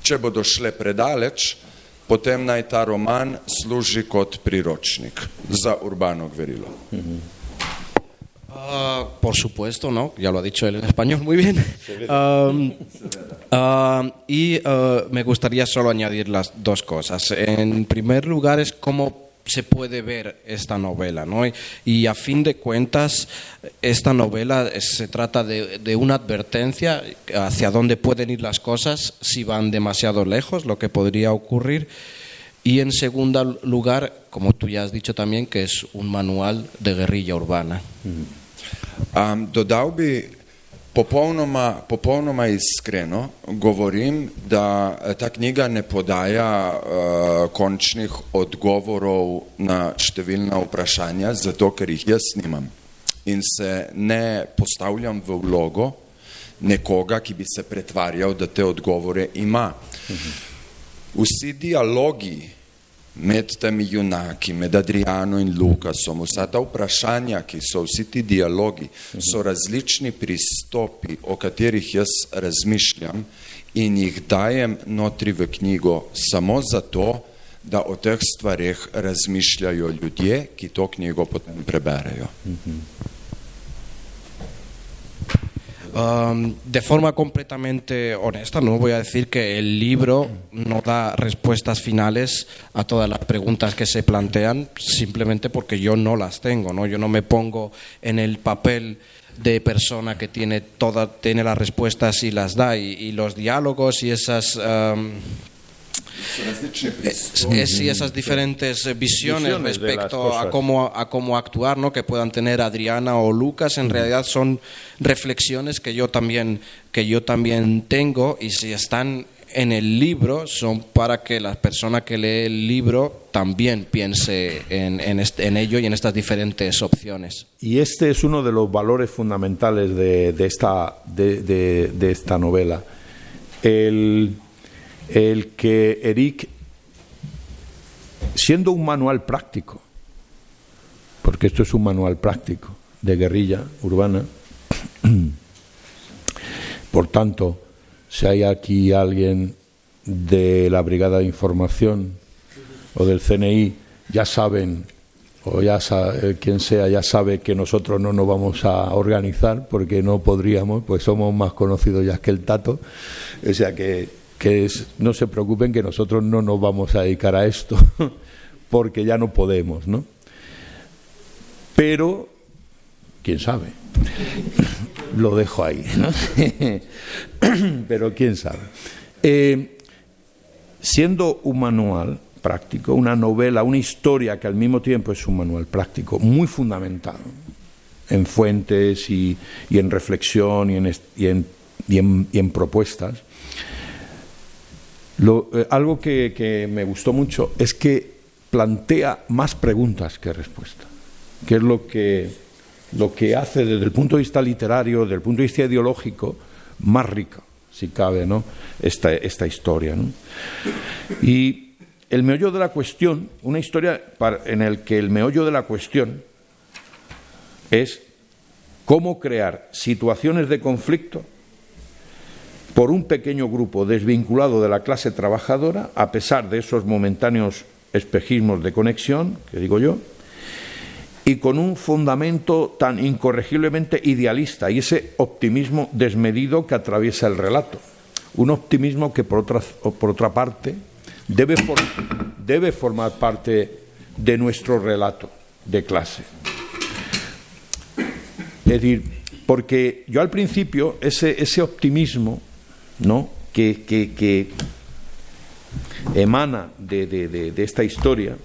če bodo šle predaleč, potem naj ta roman služi kot priročnik za urbano gverilo. Ah, por supuesto, ¿no? Ya lo ha dicho él en español muy bien. Um, y uh, me gustaría solo añadir las dos cosas. En primer lugar es cómo se puede ver esta novela, ¿no? Y, y a fin de cuentas, esta novela es- se trata de, de una advertencia hacia dónde pueden ir las cosas si van demasiado lejos, lo que podría ocurrir. Y en segundo lugar, como tú ya has dicho también, que es un manual de guerrilla urbana. Um, dodal bi popolnoma, popolnoma iskreno, govorim, da eh, ta knjiga ne podaja uh, končnih odgovorov na številna vprašanja, zato ker jih jaz nimam. In se ne postavljam v vlogo nekoga, ki bi se pretvarjal, da te odgovore ima. Vsi dialogi med temi junaki, med Adriano in Lukasom, vsa ta vprašanja, ki so vsi ti dialogi, so različni pristopi, o katerih jaz razmišljam in jih dajem notri v knjigo samo zato, da o teh stvareh razmišljajo ljudje, ki to knjigo potem preberejo. Um, de forma completamente honesta, no voy a decir que el libro no da respuestas finales a todas las preguntas que se plantean, simplemente porque yo no las tengo, ¿no? Yo no me pongo en el papel de persona que tiene toda, tiene las respuestas y las da, y, los diálogos y esas um, es, y esas diferentes eh, visiones, respecto a cómo, a cómo actuar ¿no? que puedan tener Adriana o Lucas, en realidad son reflexiones que yo también, que yo también tengo y si están en el libro son para que la persona que lee el libro también piense en, en este- en ello y en estas diferentes opciones. Y este es uno de los valores fundamentales de, de esta, de, de- de esta novela. El, el que Eric, siendo un manual práctico, porque esto es un manual práctico de guerrilla urbana, por tanto, si hay aquí alguien de la Brigada de Información o del CNI, ya saben, o ya sa- eh, quien sea, ya sabe que nosotros no nos vamos a organizar porque no podríamos, pues somos más conocidos ya que el Tato. O sea que, que es, no se preocupen que nosotros no nos vamos a dedicar a esto, porque ya no podemos, ¿no? Pero, quién sabe, lo dejo ahí, ¿no? Pero quién sabe. Eh, siendo un manual práctico, una novela, una historia que al mismo tiempo es un manual práctico, muy fundamentado en fuentes y, y en reflexión y en, y en, y en, y en propuestas, lo, eh, algo que, me gustó mucho es que plantea más preguntas que respuestas, que es lo que, lo que hace desde el punto de vista literario, desde el punto de vista ideológico, más rica, si cabe, ¿no? esta, esta historia. ¿no? Y el meollo de la cuestión, una historia en la que el meollo de la cuestión es cómo crear situaciones de conflicto por un pequeño grupo desvinculado de la clase trabajadora, a pesar de esos momentáneos espejismos de conexión, que digo yo, y con un fundamento tan incorregiblemente idealista y ese optimismo desmedido que atraviesa el relato. Un optimismo que, por otra, por otra parte, debe, for, debe formar parte de nuestro relato de clase. Es decir, porque yo al principio ese optimismo ¿no? que, que, que emana de, de, de, esta historia.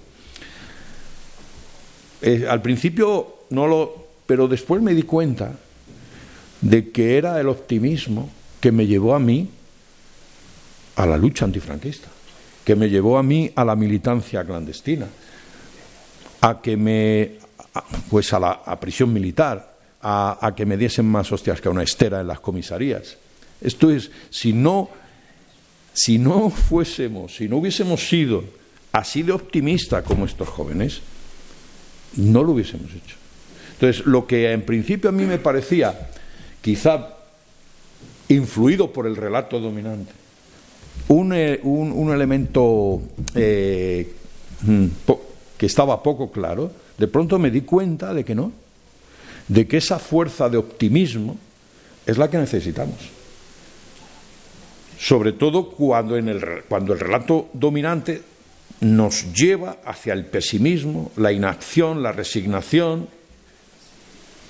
Eh, al principio no lo, pero después me di cuenta de que era el optimismo que me llevó a mí a la lucha antifranquista, que me llevó a mí a la militancia clandestina, a que me, pues a la a prisión militar, a, a que me diesen más hostias que a una estera en las comisarías. Esto es, si no, si no fuésemos, si no hubiésemos sido así de optimistas como estos jóvenes, no lo hubiésemos hecho. Entonces, lo que en principio a mí me parecía, quizá influido por el relato dominante, un, un, un elemento eh, que estaba poco claro, de pronto me di cuenta de que no, de que esa fuerza de optimismo es la que necesitamos sobre todo cuando, en el, cuando el relato dominante nos lleva hacia el pesimismo, la inacción, la resignación.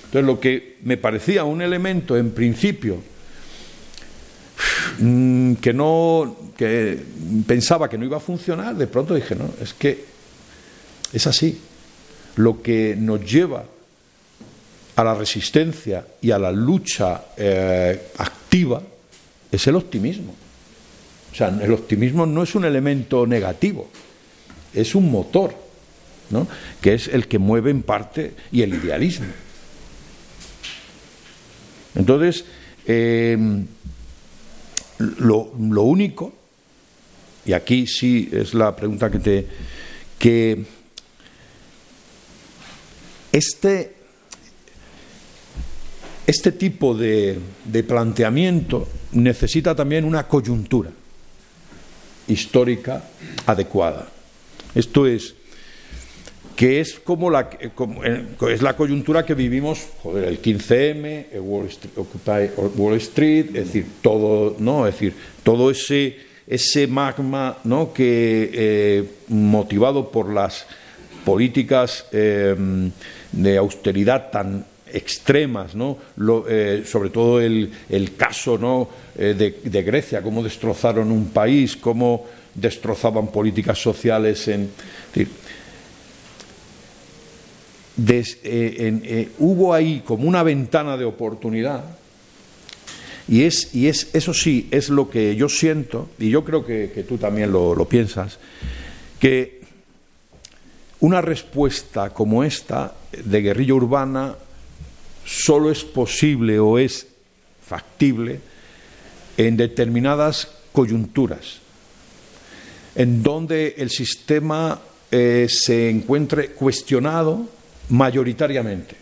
Entonces, lo que me parecía un elemento en principio mm, que no que pensaba que no iba a funcionar, de pronto dije, no, es que es así. Lo que nos lleva a la resistencia y a la lucha eh, activa es el optimismo. O sea, el optimismo no es un elemento negativo, es un motor, ¿no? que es el que mueve en parte y el idealismo. Entonces, eh, lo, lo, único, y aquí sí es la pregunta que te. que este, este tipo de, de planteamiento necesita también una coyuntura histórica adecuada. Esto es que es como la, como, es la coyuntura que vivimos, joder, el 15M, el Wall Street, Occupy Wall Street, es decir, todo, ¿no? Es decir, todo ese, ese magma, ¿no? Que eh, motivado por las políticas eh, de austeridad tan extremas, ¿no? Eh, sobre todo el, el caso ¿no? eh, de, Grecia, cómo destrozaron un país, cómo destrozaban políticas sociales. En, eh, hubo ahí como una ventana de oportunidad y, es, y es, eso sí es lo que yo siento, y yo creo que, que tú también lo, lo piensas, que una respuesta como esta de guerrilla urbana solo es posible o es factible en determinadas coyunturas, en donde el sistema eh, se encuentre cuestionado mayoritariamente.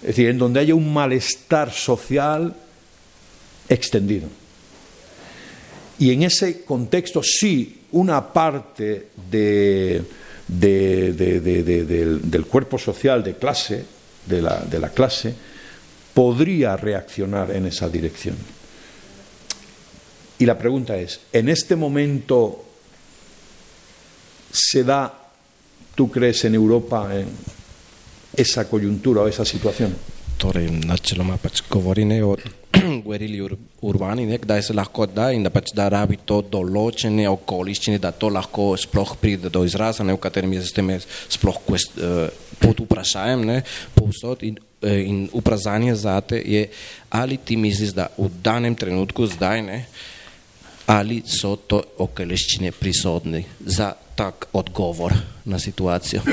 Es decir, en donde haya un malestar social extendido. Y en ese contexto sí, una parte de, de, de, del, del cuerpo social de clase de la, clase podría reaccionar en esa dirección. Y la pregunta es, ¿en este momento se da, tú crees, en Europa eh, esa coyuntura o esa situación? urbani, ne, kdaj se lahko da in da pač da rabi to določene okoliščine, da to lahko sploh pride do izraza, ne, v katerem je s tem sploh quest, uh, pod vprašajem, ne, povsod in, uh, in vprašanje zate je, ali ti misliš, da v danem trenutku zdaj, ne, ali so to okoliščine prisotni za tak odgovor na situacijo.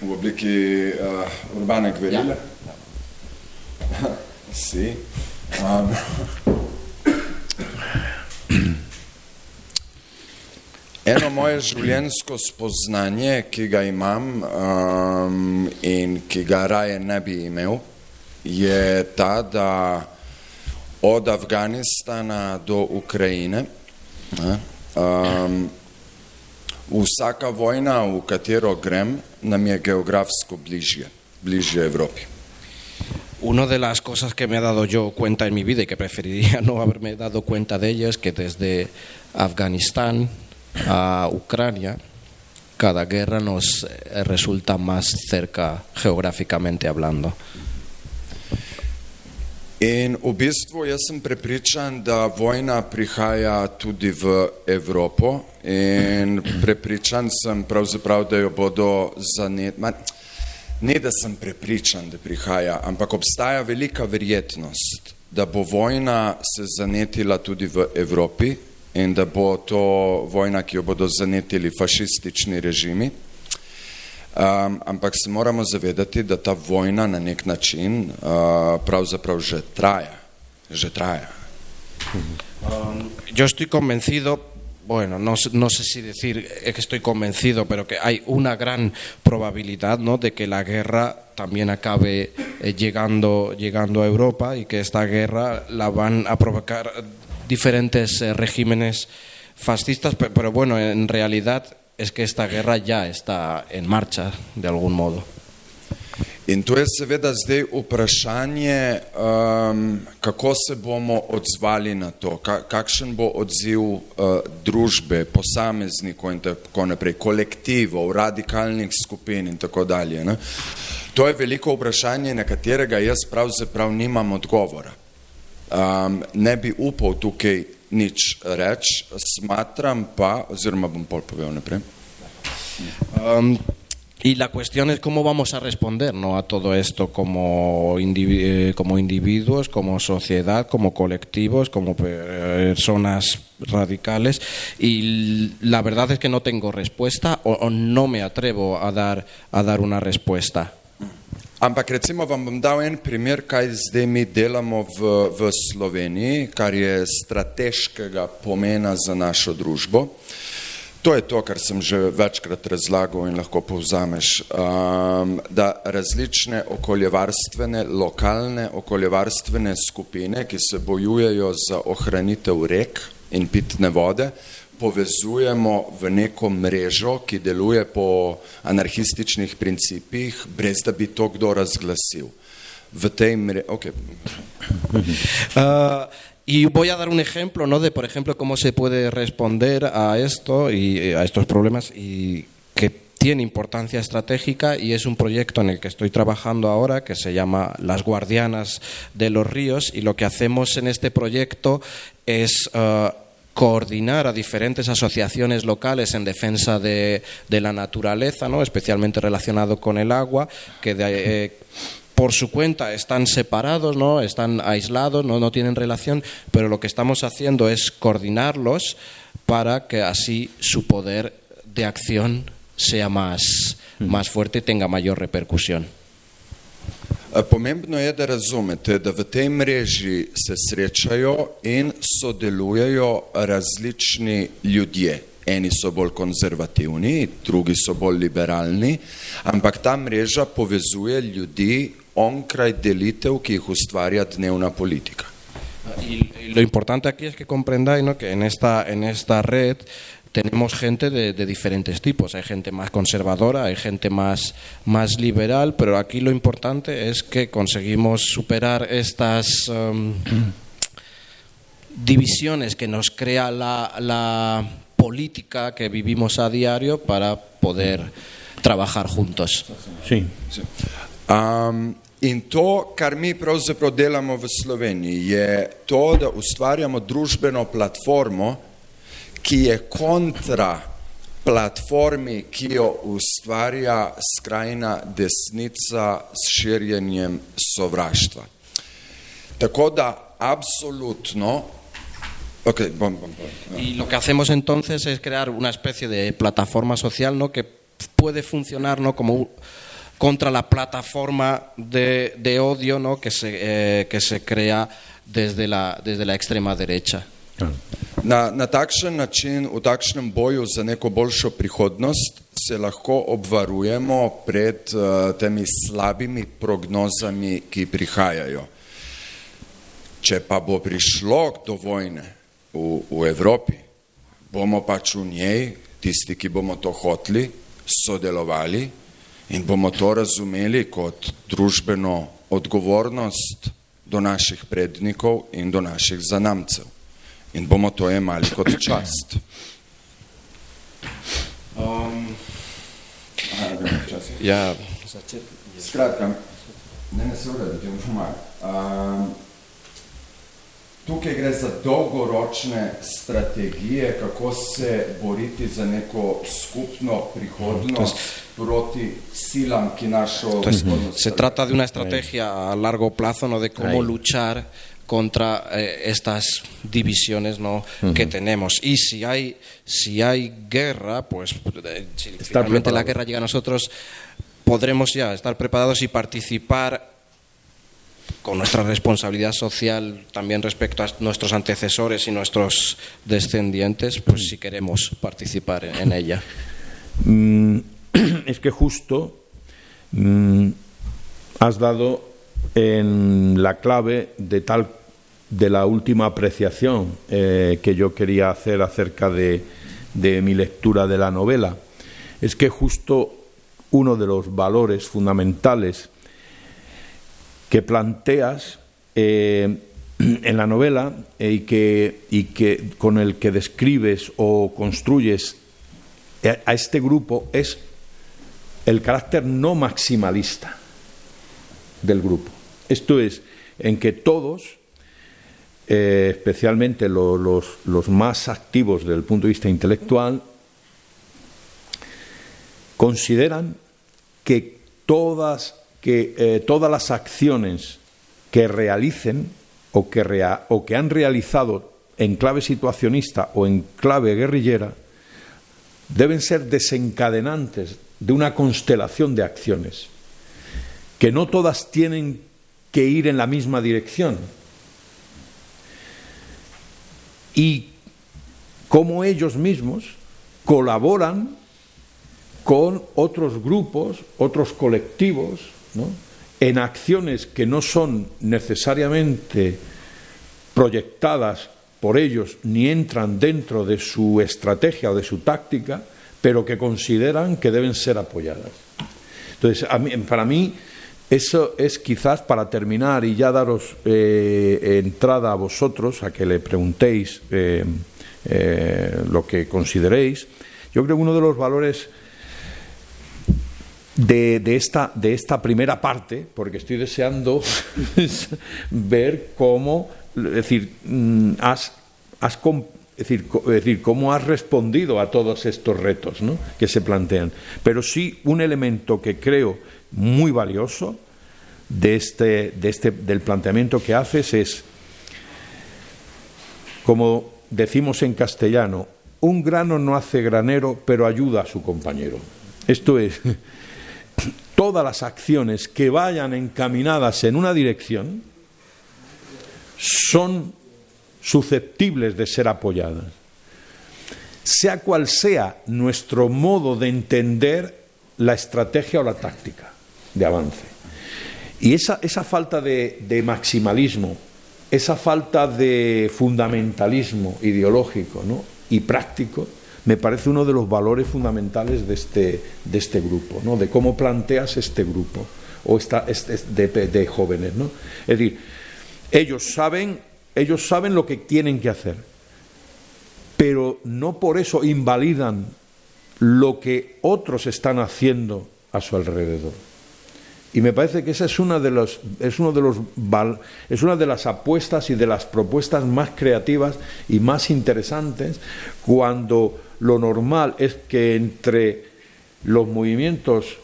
V obliki uh, urbane gverile? Ja. si. Um, eno moje življenjsko spoznanje, ki ga imam um, in ki ga raje ne bi imel, je ta, da od Afganistana do Ukrajine ne, um, vsaka vojna, v katero grem, nam je geografsko bližje, bližje Evropi. Una de las cosas que me he dado yo cuenta en mi vida y que preferiría no haberme dado cuenta de ello es que desde Afganistán a Ucrania cada guerra nos eh, resulta más cerca geográficamente hablando. In v bistvu jaz sem prepričan, da vojna prihaja tudi v Evropo in prepričan sem pravzaprav, da jo bodo zanetili. Ne, da sem prepričan, da prihaja, ampak obstaja velika verjetnost, da bo vojna se zanetila tudi v Evropi in da bo to vojna, ki jo bodo zanetili fašistični režimi. Um, ampak se moramo zavedati, da ta vojna na nek način uh, pravzaprav že traja. Že traja. Um, yo estoy convencido bueno, no, no, sé si decir es que estoy convencido, pero que hay una gran probabilidad ¿no? de que la guerra también acabe eh, llegando, llegando a Europa y que esta guerra la van a provocar diferentes eh, regímenes fascistas, pero, pero bueno, en realidad es que esta guerra ya está en marcha de algún modo. In to je seveda zdaj vprašanje, um, kako se bomo odzvali na to, ka, kakšen bo odziv uh, družbe, posameznikov in tako naprej, kolektivov, radikalnih skupin in tako dalje. Ne? To je veliko vprašanje, na katerega jaz pravzaprav nimam odgovora. Um, ne bi upal tukaj nič reči, smatram pa, oziroma bom pol povedal naprej. Um, Y la cuestión es cómo vamos a responder ¿no? a todo esto como, individu eh, como individuos, como sociedad, como colectivos, como personas radicales. Y la verdad es que no tengo respuesta o, o no me atrevo a dar, a dar una respuesta. Ampak recimo vam bom dal en primer, kaj zdaj mi delamo v, v Sloveniji, kar je strateškega pomena za našo družbo. To je to, kar sem že večkrat razlagal in lahko povzameš, um, da različne okoljevarstvene, lokalne okoljevarstvene skupine, ki se bojujejo za ohranitev rek in pitne vode, povezujemo v neko mrežo, ki deluje po anarhističnih principih, brez da bi to kdo razglasil. V tej mreži. Okay. Uh, Y voy a dar un ejemplo, ¿no? De, por ejemplo, cómo se puede responder a esto y a estos problemas y que tiene importancia estratégica y es un proyecto en el que estoy trabajando ahora que se llama Las Guardianas de los Ríos y lo que hacemos en este proyecto es uh, coordinar a diferentes asociaciones locales en defensa de, de la naturaleza, ¿no? especialmente relacionado con el agua, que de, eh, por su cuenta están separados, ¿no? están aislados, ¿no? no tienen relación, pero lo que estamos haciendo es coordinarlos para que así su poder de acción sea más, más fuerte y tenga mayor repercusión. Pomembno je, da razumete, da v tej mreži se srečajo in sodelujejo različni ljudje. Eni so bolj konzervativni, drugi so bolj liberalni, ampak ta mreža povezuje ljudi onkraj delitev, ki jih ustvarja dnevna politika. Y, y lo importante aquí es que comprendáis ¿no? que en esta, en esta red tenemos gente de, de, diferentes tipos. Hay gente más conservadora, hay gente más, más liberal, pero aquí lo importante es que conseguimos superar estas um, divisiones que nos crea la, la política que vivimos a diario para poder trabajar juntos. Sí. Um, in to, kar mi pravzaprav delamo v Sloveniji, je to, da ustvarjamo družbeno platformo, ki je kontra platformi, ki jo ustvarja skrajna desnica s širjenjem sovraštva. Tako da, absolutno. Okay, bom, bom, bom. Y lo que hacemos entonces es crear una especie de plataforma social ¿no? que puede funcionar ¿no? como contra la plataforma de, de odio ¿no? que, se, eh, que se crea desde la, desde la extrema derecha. Na, na takšen način, v takšnem boju za neko boljšo prihodnost, se lahko obvarujemo pred uh, temi slabimi prognozami, ki prihajajo. Če pa bo prišlo do vojne v, v Evropi, bomo pač v njej, tisti, ki bomo to hoteli, sodelovali in bomo to razumeli kot družbeno odgovornost do naših prednikov in do naših zanamcev. In bomo to jemali kot čast. Um, aha. Ya, Skratka, ne, ne se uredi, ti bomo pomagali. Um, tukaj gre za dolgoročne strategije, kako se boriti za neko skupno prihodnost proti silam, ki našo Entonces, prihodnost se trata de una estrategia a largo plazo ¿no? de cómo luchar contra eh, estas divisiones ¿no? que tenemos. Y si hay, si hay guerra, pues eh, si finalmente la guerra llega a nosotros, podremos ya estar preparados y participar con nuestra responsabilidad social también respecto a nuestros antecesores y nuestros descendientes, pues si queremos participar en, ella. Mm, es que justo mm, has dado en la clave de tal de la última apreciación eh, que yo quería hacer acerca de, de mi lectura de la novela. Es que justo uno de los valores fundamentales que planteas eh, en la novela eh, y, que, y que con el que describes o construyes a- a este grupo es el carácter no maximalista del grupo. Esto es, en que todos, eh, especialmente lo- los, los más activos desde el punto de vista intelectual, consideran que todas, que, eh, todas las acciones que realicen o que, rea- o que han realizado en clave situacionista o en clave guerrillera deben ser desencadenantes de una constelación de acciones, que no todas tienen que ir en la misma dirección. Y cómo ellos mismos colaboran con otros grupos, otros colectivos, en acciones que no son necesariamente proyectadas por ellos ni entran dentro de su estrategia o de su táctica, pero que consideran que deben ser apoyadas. Entonces, para mí, eso es quizás para terminar y ya daros eh, entrada a vosotros, a que le preguntéis eh, eh, lo que consideréis. Yo creo que uno de los valores de, esta, de esta primera parte, porque estoy deseando ver cómo, decir, mm, has, has decir, decir, cómo has respondido a todos estos retos que se plantean. Pero sí un elemento que creo muy valioso de este, de este, del planteamiento que haces es, como decimos en castellano, un grano no hace granero, pero ayuda a su compañero. Esto es, todas las acciones que vayan encaminadas en una dirección son susceptibles de ser apoyadas. Sea cual sea nuestro modo de entender la estrategia o la táctica de avance. Y esa, esa falta de, de maximalismo, esa falta de fundamentalismo ideológico ¿no? y práctico, me parece uno de los valores fundamentales de este, de este grupo, ¿no? de cómo planteas este grupo o esta, este- de, de jóvenes. ¿no? Es decir, ellos saben ellos saben lo que tienen que hacer, pero no por eso invalidan lo que otros están haciendo a su alrededor. Y me parece que esa es una de los, es uno de los es una de las apuestas y de las propuestas más creativas y más interesantes cuando lo normal es que entre los movimientos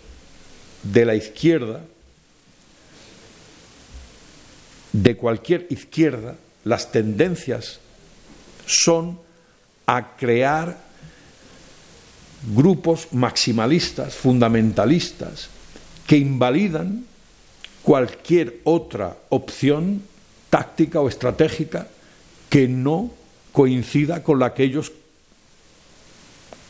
de la izquierda de cualquier izquierda las tendencias son a crear grupos maximalistas, fundamentalistas, que invalidan cualquier otra opción táctica o estratégica que no coincida con la que ellos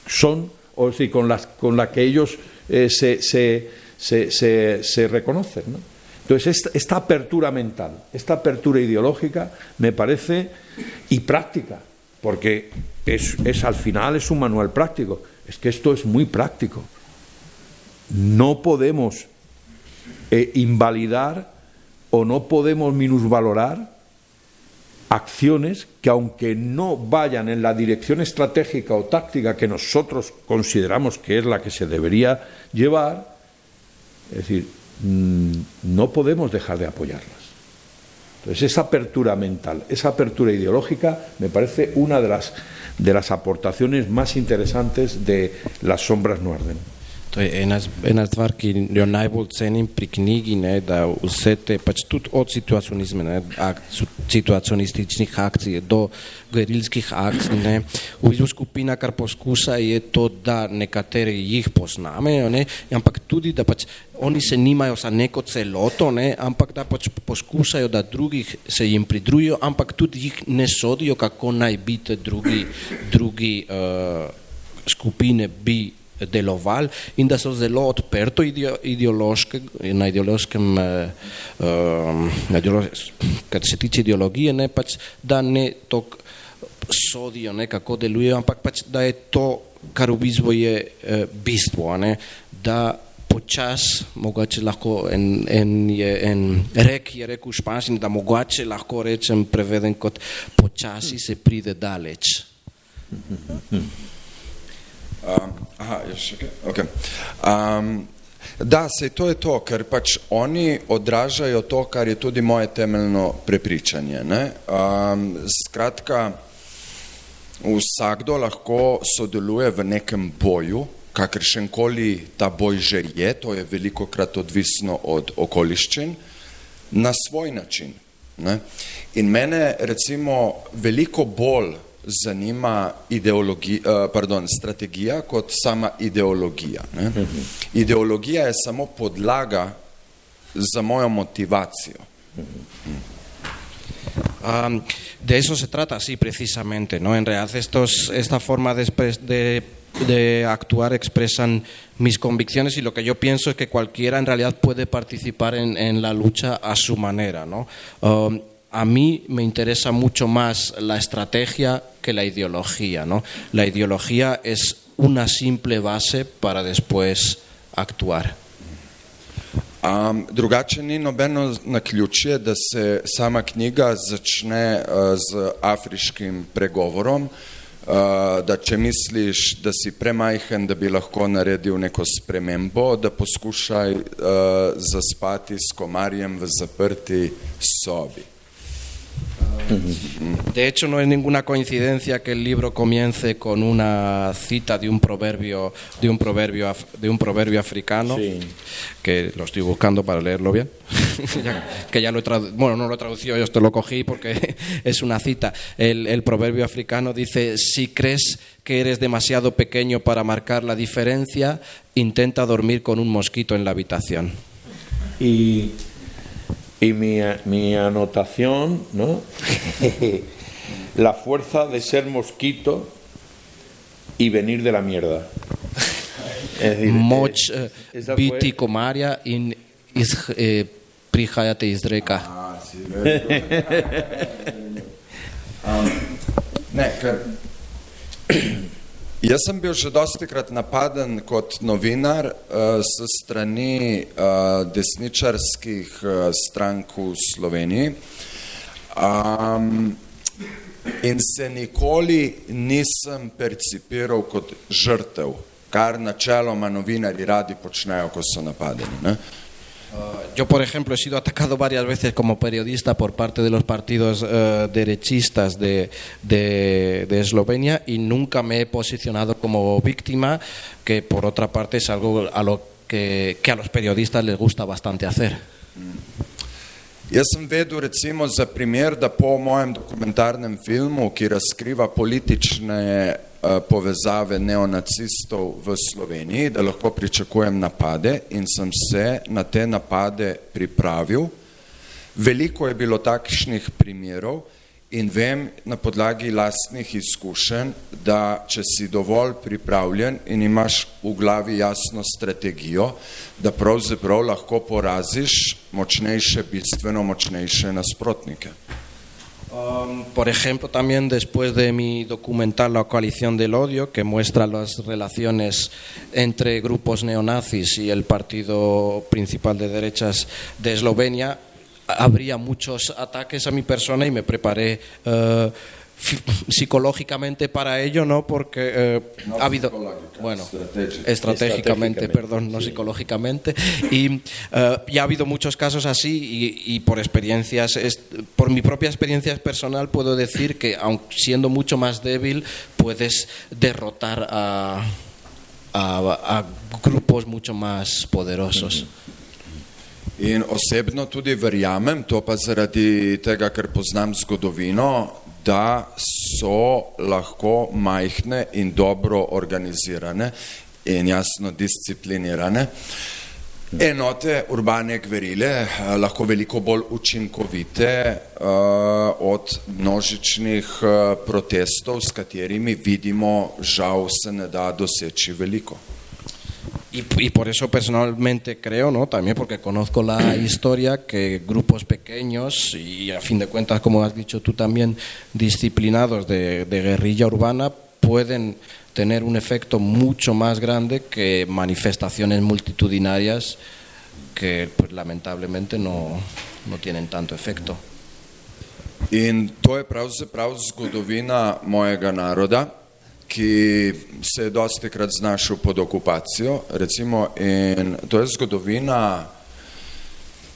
son, o sí, con, las, con la que ellos eh, se, se, se, se- reconocen. ¿no? Entonces, esta, esta apertura mental, esta apertura ideológica, me parece, y práctica, porque es, es al final es un manual práctico, es que esto es muy práctico. No podemos eh, invalidar o no podemos minusvalorar acciones que aunque no vayan en la dirección estratégica o táctica que nosotros consideramos que es la que se debería llevar, es decir, mm, no podemos dejar de apoyarlas. Entonces, esa apertura mental, esa apertura ideológica, me parece una de las, de las aportaciones más interesantes de Las sombras no arden. To je ena, ena stvar, ki jo najbolj cenim pri knjigi, ne, da vse te, pač tudi od situacionizma, ne, ak, situacionističnih akcij do gerilskih akcij, ne, v bistvu skupina, kar poskuša, je to, da nekateri jih poznamejo, ne, ampak tudi, da pač oni se nimajo za neko celoto, ne, ampak da pač poskušajo, da drugih se jim pridružijo, ampak tudi jih ne sodijo, kako naj bi te drugi, drugi uh, skupine bi delovali in da so zelo odprto ideo, ideološke, na ideološkem, eh, um, na ideološ, kar se tiče ideologije, ne, pač, da ne tok sodijo, ne, kako delujejo, ampak pač, da je to, kar v bistvu je eh, bistvo, ne, da počas, mogoče lahko en, en, je, en rek je rekel v španščini, da mogoče lahko rečem preveden kot počasi se pride daleč. Um, aha, je še kaj? Okay. Um, da, sej to je to, ker pač oni odražajo to, kar je tudi moje temeljno prepričanje. Ne? Um, skratka, vsakdo lahko sodeluje v nekem boju, kakršen koli ta boj že je, to je veliko krat odvisno od okoliščin, na svoj način. Ne? In mene recimo veliko bolj zanima ideologi, uh, pardon, strategija kot sama ideologija. Ne? Ideologija je samo podlaga za mojo motivacijo. Um, de eso se trata, sí, precisamente. ¿no? En realidad, estos, esta forma de, de, de actuar expresan mis convicciones y lo que yo pienso es que cualquiera en realidad puede participar en, en la lucha a su manera. ¿no? Um, a mí me interesa mucho más la estrategia que la ideología. ¿no? La ideología es una simple base para después actuar. Um, drugače ni nobeno naključje, da se sama knjiga začne uh, z afriškim pregovorom, uh, da če misliš, da si premajhen, da bi lahko naredil neko spremembo, da poskušaj uh, zaspati s komarjem v zaprti sobi. De hecho, no es ninguna coincidencia que el libro comience con una cita de un proverbio, de un proverbio, af- de un proverbio africano, Sí. que lo estoy buscando para leerlo bien, que ya lo he bueno, no lo he traducido, yo esto lo cogí porque es una cita. El, el proverbio africano dice, si crees que eres demasiado pequeño para marcar la diferencia, intenta dormir con un mosquito en la habitación. Y, y mi, mi anotación, ¿no? la fuerza de ser mosquito y venir de la mierda. Es decir, Moč eh, eh, esa fue- biti komarja in iz, eh, prihajate iz reka. Ne, ker jaz sem bil že dosti krat napaden kot novinar uh, s strani uh, desničarskih uh, strank v Sloveniji. Um, in se nikoli nisem percipiral kot žrtev, kar načeloma novinari radi počnejo, ko so napadeni. Ne? Yo, por ejemplo, he sido atacado varias veces como periodista por parte de los partidos eh, derechistas de, de- de Eslovenia y nunca me he posicionado como víctima, que por otra parte es algo a lo que, que a los periodistas les gusta bastante hacer. Jaz sem vedel recimo za primer, da po mojem dokumentarnem filmu, ki razkriva politične povezave neonacistov v Sloveniji, da lahko pričakujem napade in sem se na te napade pripravil. Veliko je bilo takšnih primerov in vem na podlagi lastnih izkušenj, da če si dovolj pripravljen in imaš v glavi jasno strategijo, da pravzaprav lahko poraziš močnejše, bistveno močnejše nasprotnike. Um, por ejemplo, también después de mi documental La coalición del odio, que muestra las relaciones entre grupos neonazis y el partido principal de derechas de Eslovenia, habría muchos ataques a mi persona y me preparé eh, psicológicamente para ello, ¿no? Porque eh, ha habido... Bueno, Strategic. estratégicamente, perdón, no psicológicamente. Y eh, ya ha habido muchos casos así y, y por experiencias, es- por mi propia experiencia personal puedo decir que aun siendo mucho más débil puedes derrotar a, a- a grupos mucho más poderosos. In osebno tudi verjamem, to pa zaradi tega, ker poznam zgodovino, da so lahko majhne in dobro organizirane in jasno disciplinirane. Enote urbane gverile eh, lahko veliko bolj učinkovite uh, od množičnih uh, protestov, s katerimi vidimo, žal se ne da doseči veliko. Y, y por eso personalmente creo, ¿no? también porque conozco la historia, que grupos pequeños y a fin de cuentas, como has dicho tú también, disciplinados de, de guerrilla urbana, pueden tener un efecto mucho más grande que manifestaciones multitudinarias que pues, lamentablemente no, no tienen tanto efecto. In to je pravzaprav zgodovina mojega naroda, ki se je dosti krat znašel pod okupacijo. Recimo, in to je zgodovina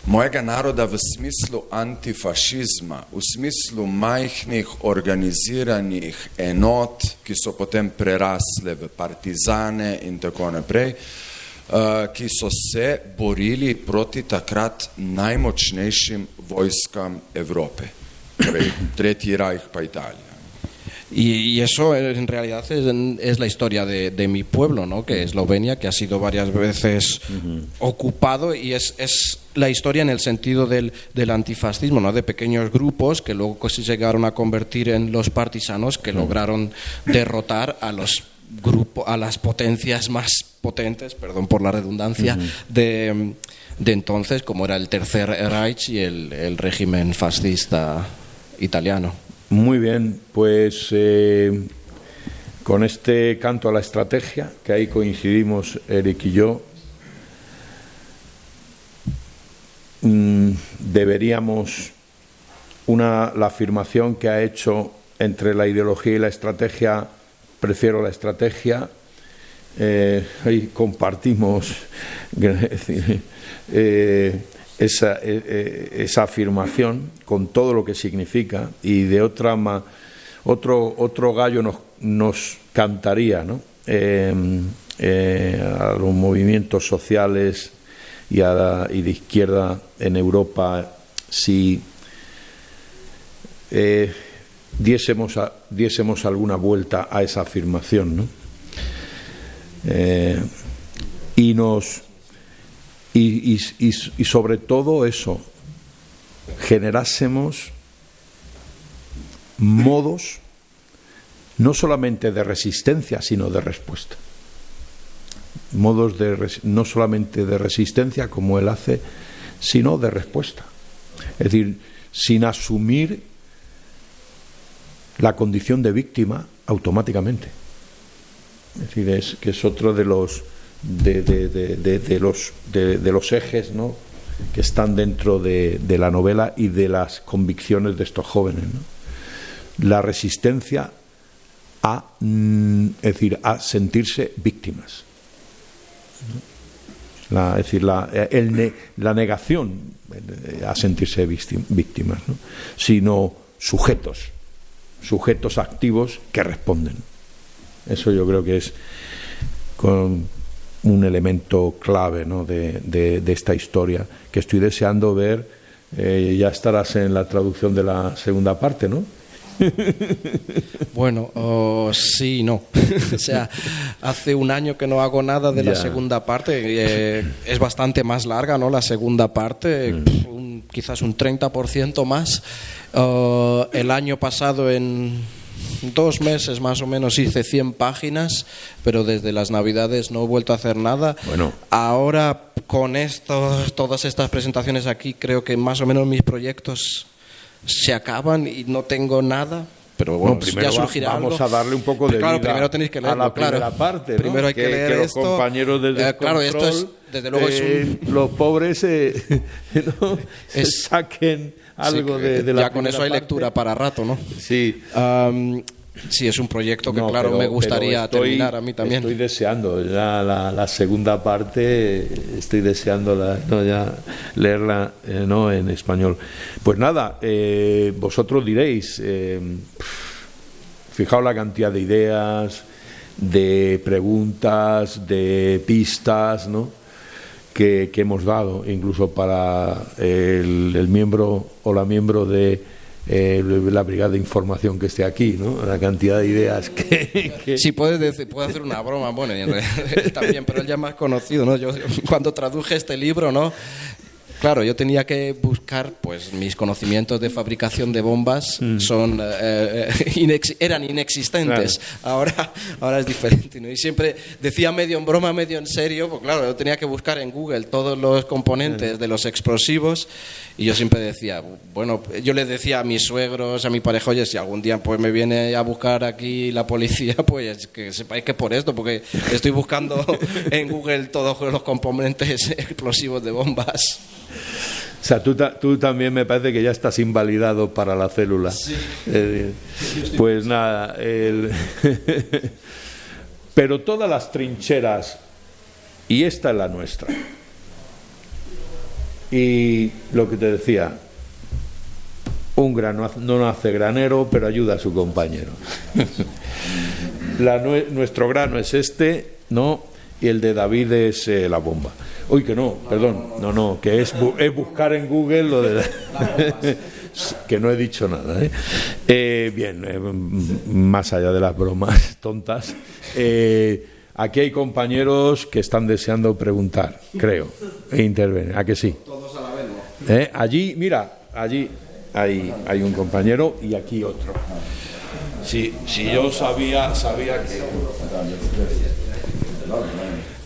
mojega naroda v smislu antifašizma, v smislu majhnih organiziranih enot, ki so potem prerasle v partizane in tako naprej, eh, ki so se borili proti takrat najmočnejšim vojskam Evrope, torej Tretji rajh pa Italija. Y, y eso en realidad es, es la historia de, de mi pueblo, ¿no? que es Eslovenia, que ha sido varias veces ocupado y es, es la historia en el sentido del, del antifascismo, ¿no? de pequeños grupos que luego se llegaron a convertir en los partisanos que lograron derrotar a los grupos, a las potencias más potentes, perdón por la redundancia, de, de entonces, como era el Tercer Reich y el, el régimen fascista italiano. Muy bien, pues eh, con este canto a la estrategia, que ahí coincidimos Eric y yo, mm, deberíamos una la afirmación que ha hecho entre la ideología y la estrategia, prefiero la estrategia, eh, ahí compartimos eh, esa, eh, eh, esa afirmación con todo lo que significa y de otra ma- otro otro gallo nos, nos cantaría ¿no? Eh, eh, a los movimientos sociales y, a la- y de izquierda en Europa si eh, diésemos, diésemos alguna vuelta a esa afirmación ¿no? Eh, y nos y, y- sobre todo eso generásemos modos no solamente de resistencia sino de respuesta. Modos de no solamente de resistencia como él hace sino de respuesta. Es decir sin asumir la condición de víctima automáticamente. Es decir, es que es otro de los de, de- de- de- los ejes ¿no? que están dentro de, la novela y de las convicciones de estos jóvenes. ¿no? La resistencia a, mm, es decir, a sentirse víctimas. La, es decir, la, el ne- la negación a sentirse víctim- víctimas, ¿no? sino sujetos, sujetos activos que responden. Eso yo creo que es con un elemento clave ¿no? de, de- de esta historia que estoy deseando ver. Eh, ya estarás en la traducción de la segunda parte, ¿no? Bueno, oh, sí y no. o sea, hace un año que no hago nada de la segunda parte. eh, es bastante más larga, ¿no? La segunda parte, Mm. un- quizás un 30% más. Oh, el año pasado, en dos meses más o menos, hice 100 páginas, pero desde las Navidades no he vuelto a hacer nada. Bueno. Ahora, con esto, todas estas presentaciones aquí, creo que más o menos mis proyectos se acaban y no tengo nada. Pero bueno, No, primero ya surgirá vamos algo. a darle un poco de Claro, vida primero tenéis que a leerlo, la claro. primera parte, ¿no? Primero hay que, Que- leer que los esto. compañeros de Eh, claro, esto es, desde luego es eh, un... los pobres eh, ¿no? se Es- saquen algo sí, de, de la ya con eso hay parte. lectura para rato, ¿no? Sí. Am, sí, es un proyecto que, No, claro, pero- me gustaría estoy- terminar a mí también. Estoy deseando ya la, la segunda parte, estoy deseando la, no, ya leerla eh, no en español. Pues nada, eh, vosotros diréis, eh, fijaos la cantidad de ideas, de preguntas, de pistas, ¿no? Que, hemos dado, incluso para el, miembro o la miembro de eh, la brigada de información que esté aquí, ¿no? La cantidad de ideas que, que- puedes decir, puedo hacer una broma, bueno, también, pero él ya más conocido, ¿no? Yo cuando traduje este libro, ¿no? Claro, yo tenía que buscar, pues mis conocimientos de fabricación de bombas Mm. son eh, eh, inex- eran inexistentes. Ahora, ahora es diferente, ¿no? Y siempre decía medio en broma, medio en serio, pues claro, yo tenía que buscar en Google todos los componentes de los explosivos y yo siempre decía, bueno, yo le decía a mis suegros, a mi pareja, oye, si algún día pues me viene a buscar aquí la policía, pues que sepáis que por esto, porque estoy buscando en Google todos los componentes explosivos de bombas. O sea, tú, tú también me parece que ya estás invalidado para la célula. Eh, pues nada, el- pero todas las trincheras, y esta es la nuestra. Y lo que te decía, un grano hace- no nace granero, pero ayuda a su compañero. La nuestro grano es este, ¿no? Y el de David es eh, la bomba. Uy, que no, perdón, no, no, que es, bu- es buscar en Google lo de... que no he dicho nada. ¿eh? Eh, bien, eh, más allá de las bromas tontas, eh, aquí hay compañeros que están deseando preguntar, creo, e intervenir. ¿A que sí? Todos a la vez, ¿no? Allí, mira, allí hay, hay un compañero y aquí otro. Si, si yo sabía, sabía que...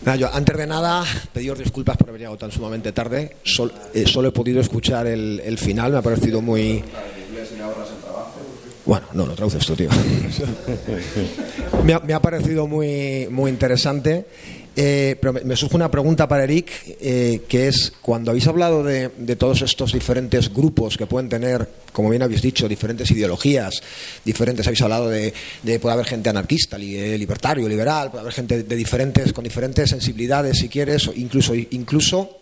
Nada, antes de nada, pediros disculpas por haber llegado tan sumamente tarde. Sol- eh, solo he podido escuchar el, final, me ha parecido muy. Bueno, no, lo traduces tú, tío. me, ha, me ha parecido muy, muy interesante. Eh, pero me, surge una pregunta para Eric, eh, que es, cuando habéis hablado de, todos estos diferentes grupos que pueden tener, como bien habéis dicho, diferentes ideologías, diferentes, habéis hablado de, de puede haber gente anarquista, eh, libertario, liberal, puede haber gente de diferentes, con diferentes sensibilidades, si quieres, incluso, incluso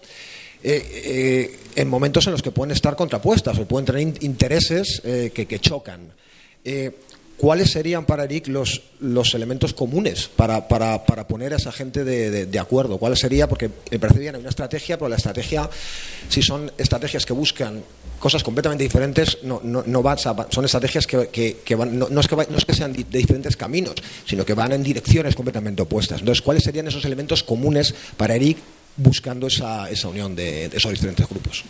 en momentos en los que pueden estar contrapuestas o pueden tener in- intereses que chocan. ¿Cuáles serían para Eric los, los elementos comunes para, para, para poner a esa gente de, de- acuerdo? ¿Cuáles sería? Porque me parece bien, hay una estrategia, pero la estrategia, si son estrategias que buscan cosas completamente diferentes, no, no, no vas a- son estrategias que, que- van, no, es que, va- no es que sean de diferentes caminos, sino que van en direcciones completamente opuestas. Entonces, ¿cuáles serían esos elementos comunes para Eric buscando esa, esa unión de esos diferentes grupos?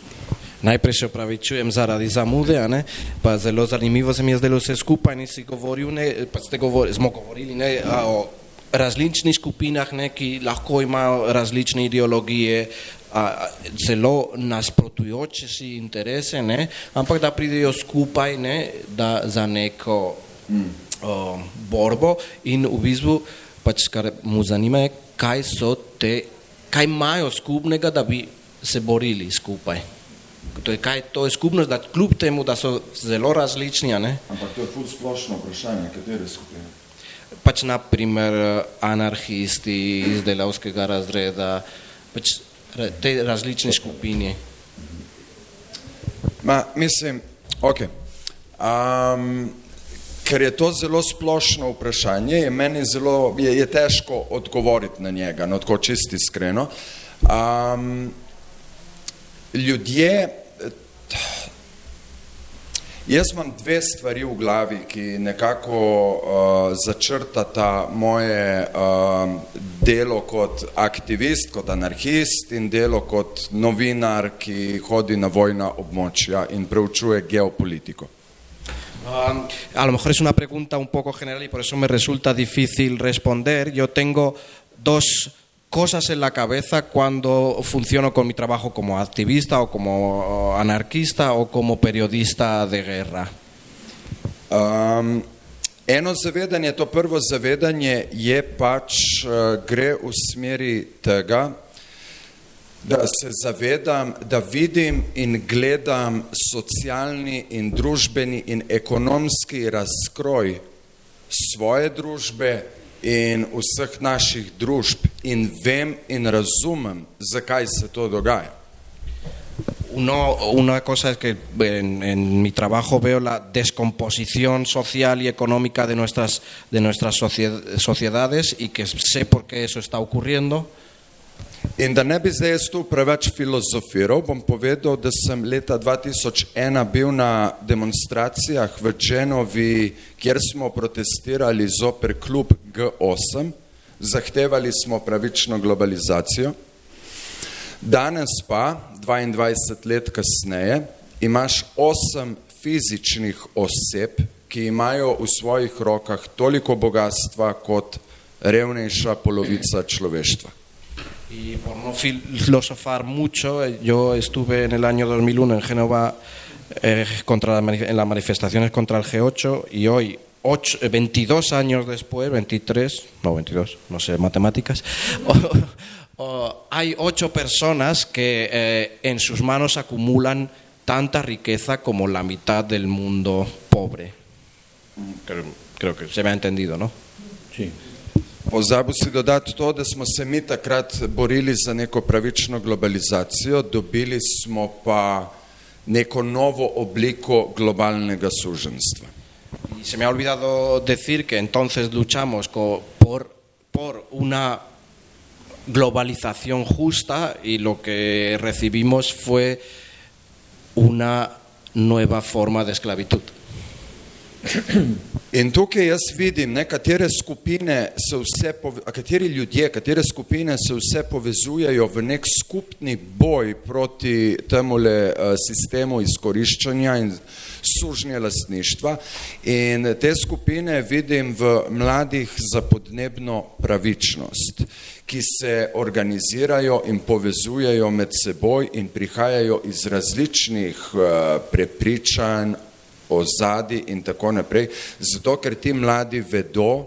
Najprej še opravičujem zaradi zamude, a ne? pa zelo zanimivo se mi je zdelo vse skupaj, ne si govoril, ne, pa ste govor, smo govorili ne, a, o različnih skupinah, ne, ki lahko imajo različne ideologije, a, a, zelo nasprotujoče si interese, ne, ampak da pridejo skupaj ne, da za neko o, borbo in v bistvu pač kar mu zanima je, kaj so te, kaj imajo skupnega, da bi se borili skupaj. To je, kaj, to je skupnost, da kljub temu, da so zelo različni, a ne, Ampak to je ful splošno vprašanje, katere skupine. pač naprimer anarhisti iz delavskega razreda, pač te različne skupine. Ma, mislim, ok. Um, ker je to zelo splošno vprašanje, je meni zelo, je, je težko odgovoriti na njega, no tako čisto iskreno. Um, ljudje, jaz imam dve stvari v glavi, ki nekako uh, začrtata moje uh, delo kot aktivist, kot anarhist in delo kot novinar, ki hodi na vojna območja in preučuje geopolitiko. Um, a lo mejor es una pregunta un poco general y por eso me resulta difícil responder. Yo tengo dos cosas en la cabeza cuando funciono con mi trabajo como activista o como anarquista o como periodista de guerra. Um, eno zavedanje, to prvo zavedanje je pač uh, gre v smeri tega, da se zavedam, da vidim in gledam socialni in družbeni in ekonomski razkroj svoje družbe in vseh naših družb in vem in razumem, zakaj se to dogaja. Una cosa es que en, en mi trabajo veo la descomposición social y económica de nuestras, de nuestras socie- sociedades y que sé por qué eso está ocurriendo. In da ne bi zdaj jaz tu preveč filozofiral, bom povedal, da sem leta 2001 bil na demonstracijah v Dženovi, kjer smo protestirali zoper klub G8, zahtevali smo pravično globalizacijo. Danes pa, 22 let kasneje, imaš osem fizičnih oseb, ki imajo v svojih rokah toliko bogatstva kot revnejša polovica človeštva. Y por no filosofar mucho, eh, yo estuve en el año 2001 en Génova eh, contra la en las manifestaciones contra el G8 y hoy, ocho- eh, 22 años después, 23, no 22, no sé matemáticas, o- o hay ocho personas que eh, en sus manos acumulan tanta riqueza como la mitad del mundo pobre. Creo, creo que se me ha entendido, ¿no? Sí. Pozabil si dodati to, da smo se mi takrat borili za neko pravično globalizacijo, dobili smo pa neko novo obliko globalnega suženstva. Se me ha olvidado decir que entonces luchamos co- por, por una globalización justa y lo que recibimos fue una nueva forma de esclavitud. In tukaj jaz vidim, ne, katere skupine se vse, kateri ljudje, katere skupine se vse povezujejo v nek skupni boj proti temule eh, sistemu izkoriščanja in sužnje lastništva. In te skupine vidim v mladih za podnebno pravičnost, ki se organizirajo in povezujejo med seboj in prihajajo iz različnih eh, prepričanj, ozadi in tako naprej, zato ker ti mladi vedo,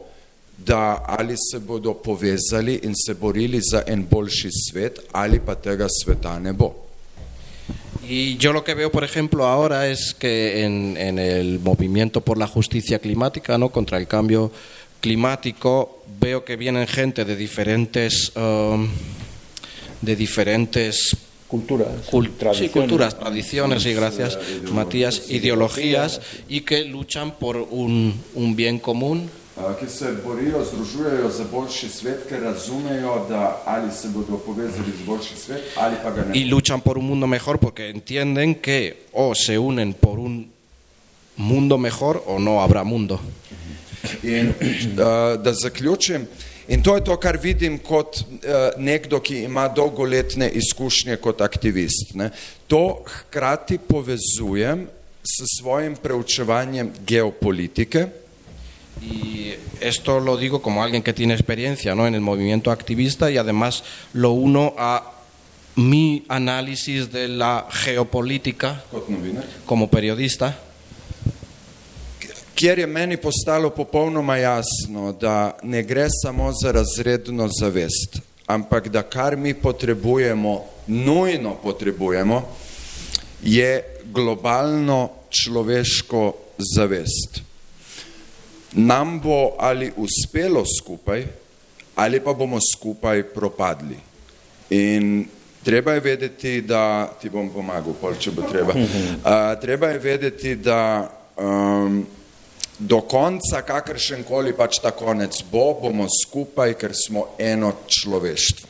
da ali se bodo povezali in se borili za en boljši svet, ali pa tega sveta ne bo. Y yo lo que veo, por ejemplo, ahora es que en, en el movimiento por la justicia climática, ¿no? contra el cambio climático, veo que vienen gente de diferentes, um, de diferentes Culturas. cul- sí, culturas, tradiciones y gracias, Matías, ideologías y que luchan por un, un bien común Ki se borijo, združujejo za boljši svet, ker razumejo, da ali se bodo povezali z boljši svet, ali pa ga ne. y luchan por un mundo mejor porque entienden que o se unen por un mundo mejor o no habrá mundo. In uh, da zaključim, in to je to, kar vidim kot uh, nekdo, ki ima dolgoletne izkušnje kot aktivist. Ne. To hkrati povezujem s svojim preučevanjem geopolitike. Y esto lo digo como alguien que tiene experiencia ¿no? en el movimiento activista y además lo uno a mi análisis de la geopolítica como periodista. Kjer je meni postalo popolnoma jasno, da ne gre samo za razredno zavest, ampak da kar mi potrebujemo, nujno potrebujemo, je globalno človeško zavest. Nam bo ali uspelo skupaj, ali pa bomo skupaj propadli. In treba je vedeti, da ti bom pomagal, pol, če bo treba. Uh, treba je vedeti, da um, do konca, kakršen koli pač ta konec bo, bomo skupaj, ker smo eno človeštvo.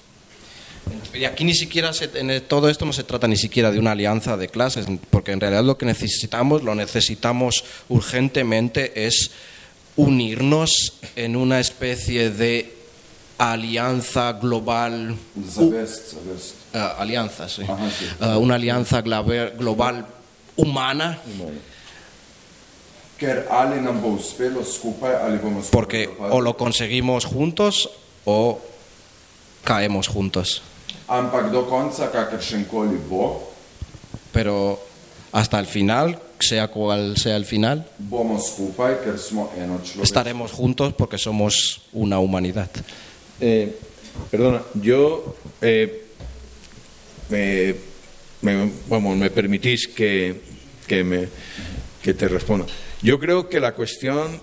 Y aquí ni siquiera se- en todo esto no se trata ni siquiera de una alianza de clases, porque en realidad lo que necesitamos, lo necesitamos urgentemente, es unirnos en una especie de alianza global, Zavest, zavest. eh, alianza, sí. Ajá, sí. Eh, una alianza global, global humana, Ker ali nam bo uspelo skupaj, ali bomo skupaj porque o lo conseguimos juntos o caemos juntos. Pero hasta el final, sea cual sea el final, estaremos juntos porque somos una humanidad. Eh, perdona, yo eh, me, me- vamos, me permitís que, que, me, que te responda. Yo creo que la cuestión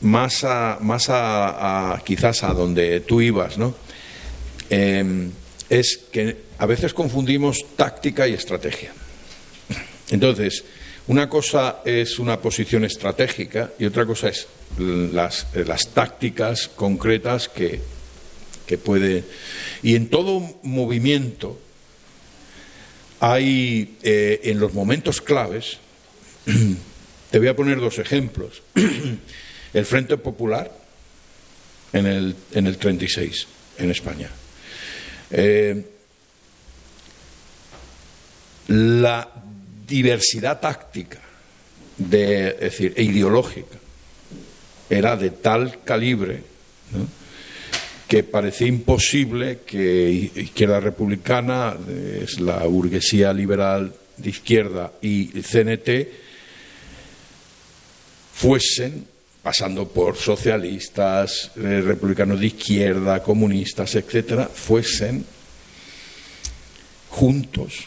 más a, más a, quizás a donde tú ibas, ¿no? Eh, es que a veces confundimos táctica y estrategia. Entonces, una cosa es una posición estratégica y otra cosa es las, las tácticas concretas que, que puede. Y en todo movimiento hay, eh, en los momentos claves, te voy a poner dos ejemplos. El Frente Popular en el, en el 36, en España. Eh, la diversidad táctica, de, es decir, e ideológica, era de tal calibre que parecía imposible que Izquierda Republicana, es la burguesía liberal de izquierda y CNT, fuesen, pasando por socialistas, eh, republicanos de izquierda, comunistas, etcétera, fuesen juntos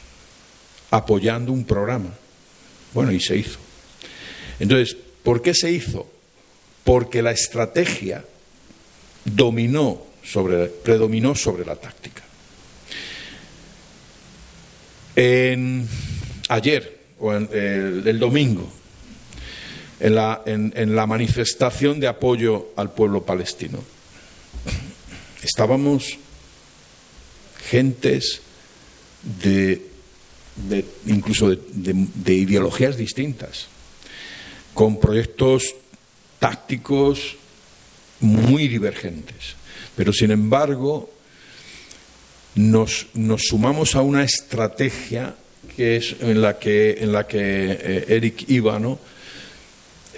apoyando un programa. Bueno, y se hizo. Entonces, ¿por qué se hizo? Porque la estrategia dominó sobre, predominó sobre la táctica. En, ayer, o en, el, el domingo, en la, en, la manifestación de apoyo al pueblo palestino, estábamos gentes de, de- incluso de, de- de ideologías distintas, con proyectos tácticos muy divergentes. Pero sin embargo, nos, nos sumamos a una estrategia que es en la que, en la que eh, Eric iba, ¿no?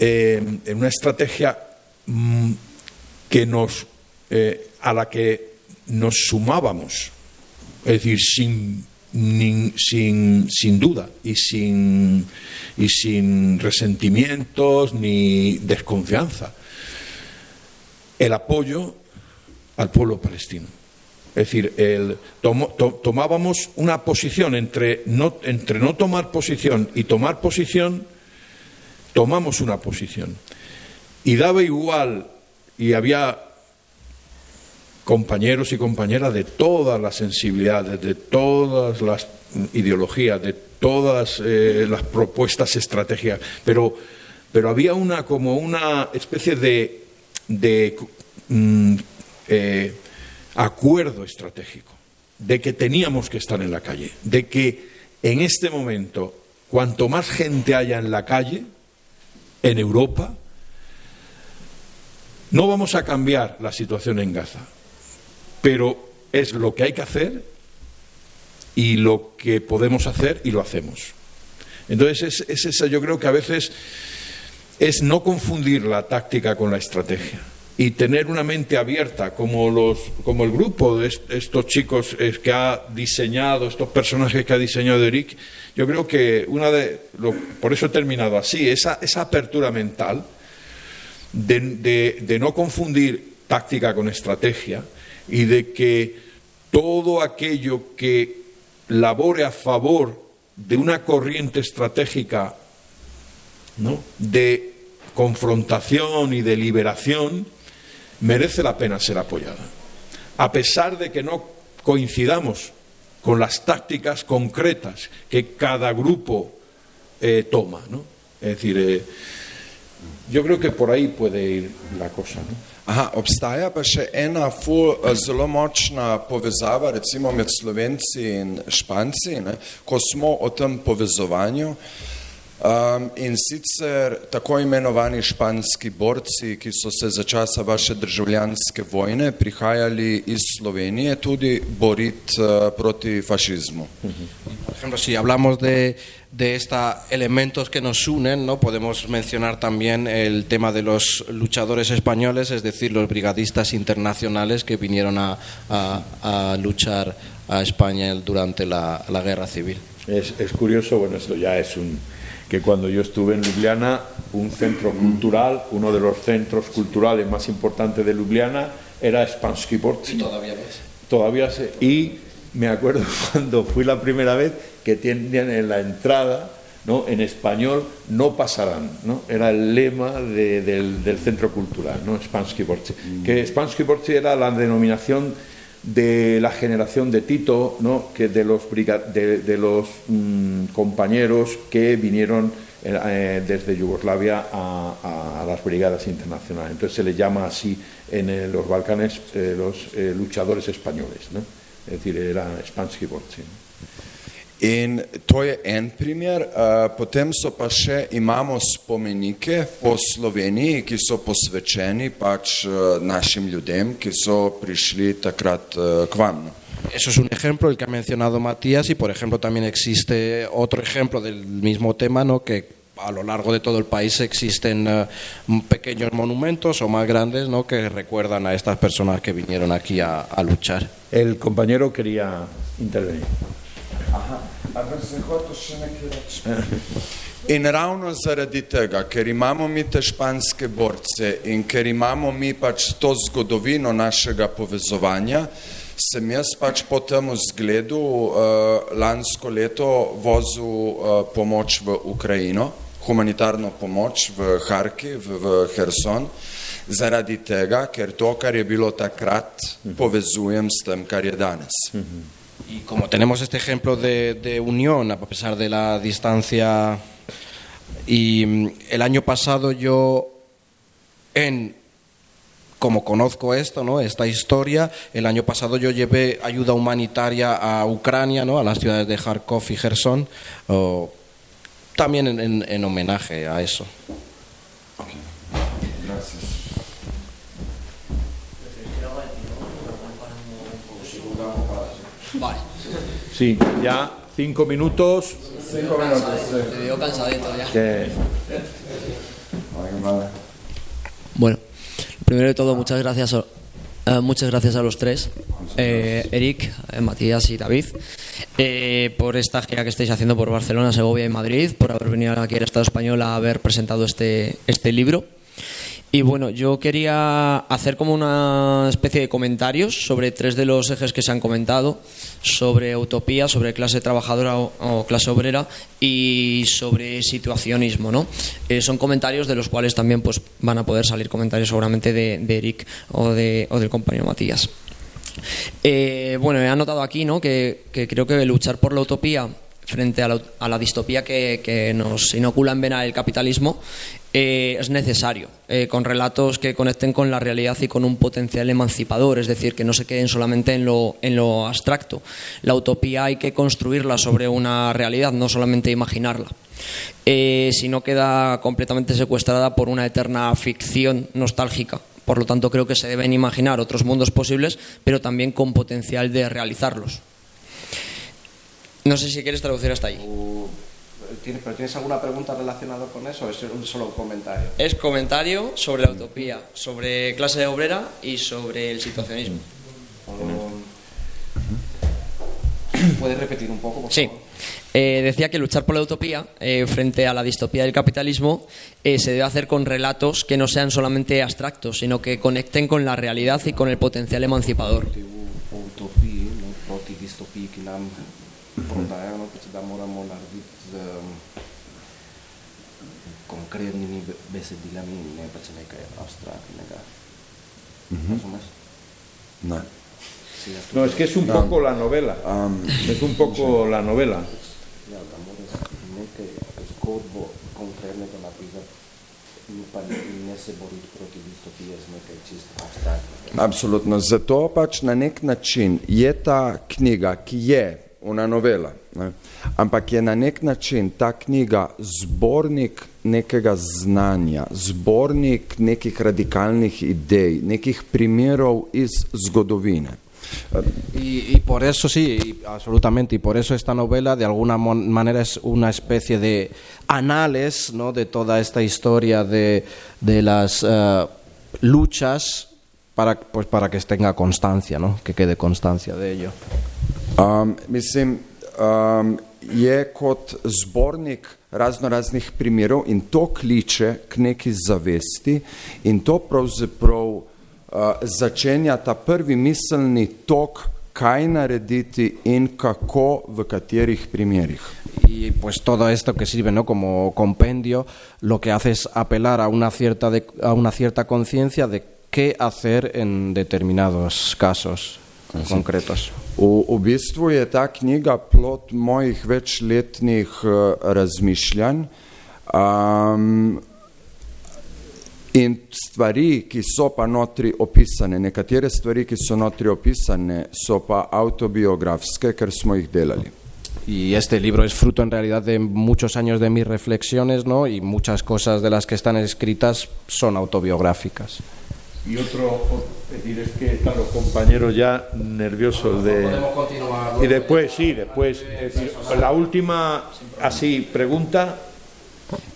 Eh, en una estrategia mm, que nos, eh, a la que nos sumábamos, es decir, sin, sin, sin duda y sin, y sin resentimientos ni desconfianza, el apoyo al pueblo palestino. Es decir, el- tomábamos una posición entre no, entre no tomar posición y tomar posición, tomamos una posición. Y daba igual, y había compañeros y compañeras de todas las sensibilidades, de todas las ideologías, de todas eh, las propuestas estratégicas, pero, pero había una como una especie de, mm, eh, acuerdo estratégico, de que teníamos que estar en la calle, de que en este momento, cuanto más gente haya en la calle, en Europa, no vamos a cambiar la situación en Gaza, pero es lo que hay que hacer y lo que podemos hacer y lo hacemos. Entonces, es, es esa, yo creo que a veces es no confundir la táctica con la estrategia y tener una mente abierta, como, los, como el grupo de est- estos chicos eh, que ha diseñado, estos personajes que ha diseñado Eric. Yo creo que una de. por eso he terminado así, esa, esa apertura mental de, de- de no confundir táctica con estrategia y de que todo aquello que labore a favor de una corriente estratégica ¿no? de confrontación y de liberación, merece la pena ser apoyada. A pesar de que no coincidamos con las tácticas concretas que cada grupo eh, toma. ¿no? Es decir, eh, yo creo que por ahí puede ir la cosa. ¿no? Aha, obstaja pa še ena ful, eh, zelo močna povezava, recimo med Slovenci in Španci, ne, ko smo o tem povezovanju. Um, in sicer tako imenovani španski borci, ki so se za časa vaše državljanske vojne prihajali iz Slovenije tudi boriti uh, proti fašizmu. Por ejemplo, si hablamos de, de estos elementos que nos unen, ¿no? podemos mencionar también el tema de los luchadores españoles, es decir, los brigadistas internacionales que vinieron a, a- a luchar a España durante la, la guerra civil. Es, es curioso, bueno, esto ya es un. Que cuando yo estuve en Ljubljana, un centro cultural, uno de los centros culturales más importantes de Ljubljana, era Spansky Borci. Todavía ves. Todavía se. Y me acuerdo cuando fui la primera vez que tenían en la entrada. ¿no? En español no pasarán, ¿no? Era el lema de- del, del centro cultural, ¿no? Spansky Borci. Que Spansky Borci era la denominación de la generación de Tito, ¿no? que de los, de, de los mm, compañeros que vinieron eh, eh, desde Yugoslavia a, las brigadas internacionales. Entonces se les llama así en eh, los Balcanes los luchadores españoles. ¿no? Es decir, era Spansky Borci. In to je en primer, uh, potem so pa še, imamo spomenike po Sloveniji, ki so posvečeni pač uh, našim ljudem, ki so prišli takrat uh, k vam. Eso es un ejemplo, el que ha mencionado Matías, y por ejemplo también existe otro ejemplo del mismo tema, ¿no? que a lo largo de todo el país existen eh, pequeños monumentos o más grandes ¿no? que recuerdan a estas personas que vinieron aquí a, a luchar. El compañero quería intervenir. In ravno zaradi tega, ker imamo mi te španske borce in ker imamo mi pač to zgodovino našega povezovanja, sem jaz pač po tem zgledu uh, lansko leto vozil uh, pomoč v Ukrajino, humanitarno pomoč v Harkiv, v Herson, zaradi tega, ker to, kar je bilo takrat, povezujem s tem, kar je danes. Y como tenemos este ejemplo de, de unión, a pesar de la distancia, y mm, el año pasado yo, en como conozco esto, ¿no? esta historia, el año pasado yo llevé ayuda humanitaria a Ucrania, ¿no? a las ciudades de Kharkov y Gerson, o- también en, en- en homenaje a eso. Sí, ya cinco minutos. Te veo cansadito ya. que- Bueno, primero de todo, muchas gracias, a- eh, muchas gracias a los tres, eh, Eric, eh, Matías y David, eh, por esta gira que estáis haciendo por Barcelona, Segovia y Madrid, por haber venido aquí al Estado español a haber presentado este, este libro. Y bueno, yo quería hacer como una especie de comentarios sobre tres de los ejes que se han comentado, sobre utopía, sobre clase trabajadora o, clase obrera y sobre situacionismo, ¿no? Eh, son comentarios de los cuales también pues, van a poder salir comentarios seguramente de, de Eric o, de, o del compañero Matías. Eh, bueno, he anotado aquí ¿no? que, que creo que luchar por la utopía frente a la, a la distopía que, que nos inocula en vena el capitalismo eh, es necesario, eh, con relatos que conecten con la realidad y con un potencial emancipador, es decir, que no se queden solamente en lo, en lo abstracto. La utopía hay que construirla sobre una realidad, no solamente imaginarla. Eh, si no queda completamente secuestrada por una eterna ficción nostálgica. Por lo tanto, creo que se deben imaginar otros mundos posibles, pero también con potencial de realizarlos. No sé si quieres traducir hasta ahí. ¿Tienes, ¿Pero tienes alguna pregunta relacionada con eso o es un solo comentario? Es comentario sobre la utopía, sobre clase obrera y sobre el situacionismo. ¿Puedes repetir un poco? por Sí. favor? Eh, decía que luchar por la utopía eh, frente a la distopía del capitalismo eh, se debe hacer con relatos que no sean solamente abstractos, sino que conecten con la realidad y con el potencial emancipador. Utopía, ¿no? No, um, konkretnimi be- besedilami, ne pač nekaj abstraktnega. Razumeš? Ne. Si jaz No, es que es un poco la novela. Es un poco la novela. Ja, da moraš nekaj zgodbo konkretnega napisati pa ne se boriti proti distopiji z nekaj čisto abstraktnega. Absolutno. Zato pač na nek način je ta knjiga, ki je una novela. Y, por eso sí, absolutamente, y por eso esta novela de alguna manera es una especie de anales ¿no? de toda esta historia de, de las eh, luchas para, pues para que tenga constancia, ¿no? que quede constancia de ello. Um, mislim, um, je kot zbornik razno raznih primerov in to kliče k neki zavesti in to pravzaprav uh, začenja ta prvi miselni tok, kaj narediti in kako, v katerih primerih. Y pues todo esto que sirve ¿no? como compendio lo que hace es apelar a una cierta, de- a una cierta conciencia de qué hacer en determinados casos concretos. V, v bistvu je ta knjiga plot mojih večletnih uh, razmišljanj um, in stvari, ki so pa notri opisane. Nekatere stvari, ki so notri opisane, so pa autobiografske, ker smo jih delali. Y este libro es fruto en realidad de muchos años de mis reflexiones, ¿no? Y muchas cosas de las que están escritas son autobiográficas. Y otro, es decir, es que están los compañeros ya nerviosos de... Y después, sí, después, es decir, la última, así, pregunta,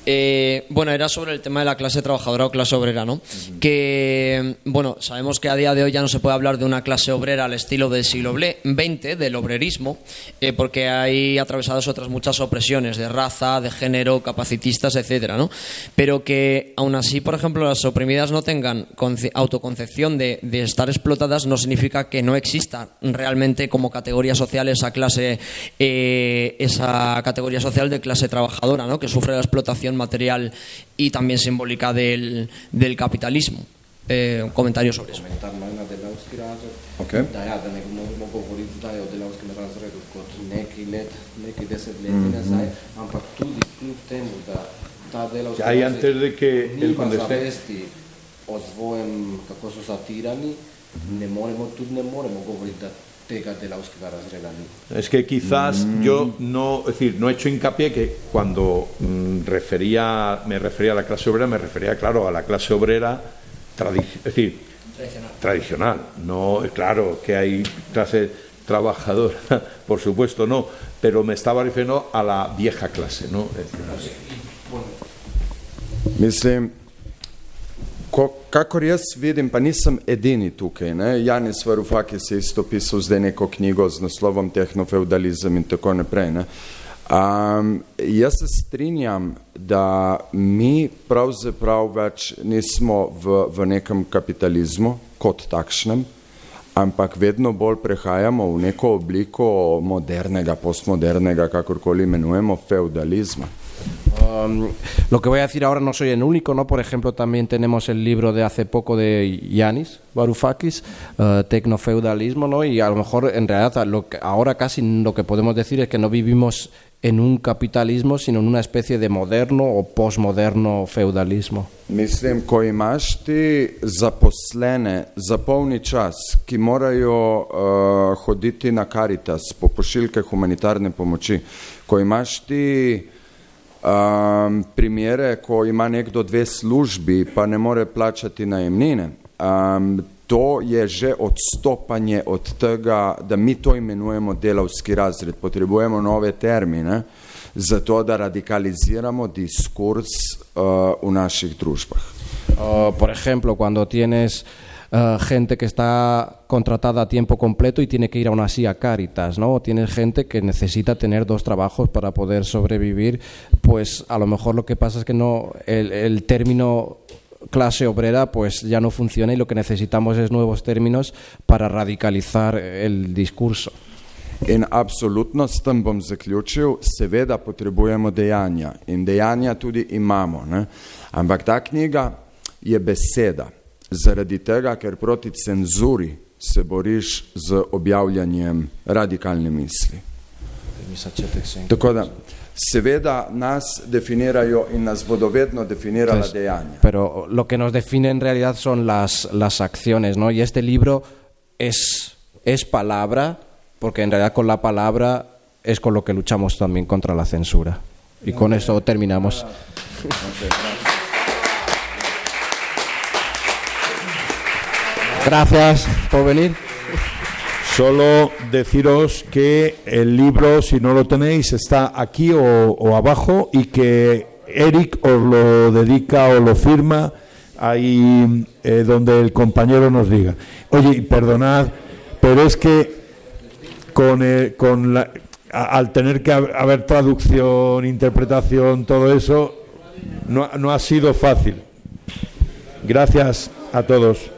Eh, bueno, era sobre el tema de la clase trabajadora o clase obrera, ¿no? Que, bueno, sabemos que a día de hoy ya no se puede hablar de una clase obrera al estilo del siglo XX, del obrerismo, eh, porque hay atravesadas otras muchas opresiones de raza, de género, capacitistas, etcétera, ¿no? Pero que aún así, por ejemplo, las oprimidas no tengan conce- autoconcepción de, de estar explotadas no significa que no exista realmente como categoría social esa clase, eh, esa categoría social de clase trabajadora, ¿no? Que sufre la explotación material y también simbólica del, del capitalismo. Eh, un comentario sobre eso. Komentar manj na delavski razred, Okej. da, ja, da ne moramo govoriti zdaj o delavskem razredu kot neki let, neki desetletji nazaj, ampak tudi kljub temu, da ta delavski Ya, y razred antes de que él nima conteste. zavesti o svojem, kako so zatirani, ne moremo, tudi ne moremo govoriti, da Es que quizás yo no, es decir, no he hecho hincapié que cuando mm, refería, me refería a la clase obrera, me refería, claro, a la clase obrera es decir, tradicional. No, claro que hay clase trabajadora, por supuesto, no, pero me estaba refiriendo a la vieja clase, ¿no? Es decir, Mislim, ko, kakor jaz vidim, pa nisem edini tukaj. Ne? Janis Varufakis je isto pisal zdaj neko knjigo z naslovom Tehnofeudalizem in tako naprej. Ne? Um, jaz se strinjam, da mi pravzaprav več nismo v, v nekem kapitalizmu kot takšnem, ampak vedno bolj prehajamo v neko obliko modernega, postmodernega, kakorkoli imenujemo, feudalizma. Um, lo que voy a decir ahora no soy el único, ¿no? Por ejemplo, también tenemos el libro de hace poco de Yanis Varoufakis, eh, Tecnofeudalismo, ¿no? Y a lo mejor, en realidad, lo que, ahora casi lo que podemos decir es que no vivimos en un capitalismo, sino en una especie de moderno o posmoderno feudalismo. Mislim, ko imaš ti zaposlene za polni čas, ki morajo uh, hoditi na Karitas po pošiljke humanitarne pomoči, ko imaš ti um, primere, ko ima nekdo dve službi, pa ne more plačati najemnine, um, to je že odstopanje od tega, da mi to imenujemo delavski razred. Potrebujemo nove termine, zato da radikaliziramo diskurs uh, v naših družbah. Uh, por ejemplo, cuando tienes uh, gente que está contratada a tiempo completo y tiene que ir aún así a Cáritas, ¿no? Tienes gente que necesita tener dos trabajos para poder sobrevivir, pues a lo mejor lo que pasa es que no el, el término clase obrera pues ya no funciona y lo que necesitamos es nuevos términos para radicalizar el discurso. In absolutno s tem bom zaključil, seveda potrebujemo dejanja in dejanja tudi imamo. Ne? Ampak ta knjiga je beseda, zaradi tega, ker proti cenzuri se boriš z objavljanjem radikalne misli. Tako da, seveda nas definirajo in nas bodo vedno definirala Entonces, dejanja. Pero lo que nos define en realidad son las, las acciones, ¿no? Y este libro es, es palabra, porque en realidad con la palabra es con lo que luchamos también contra la censura. Y con eso terminamos. Gracias por venir. Solo deciros que el libro, si no lo tenéis, está aquí o, abajo y que Eric os lo dedica o lo firma ahí eh, donde el compañero nos diga. Oye, perdonad, pero es que con, eh, con al tener que hab- haber traducción, interpretación, todo eso, no, no ha sido fácil. Gracias a todos.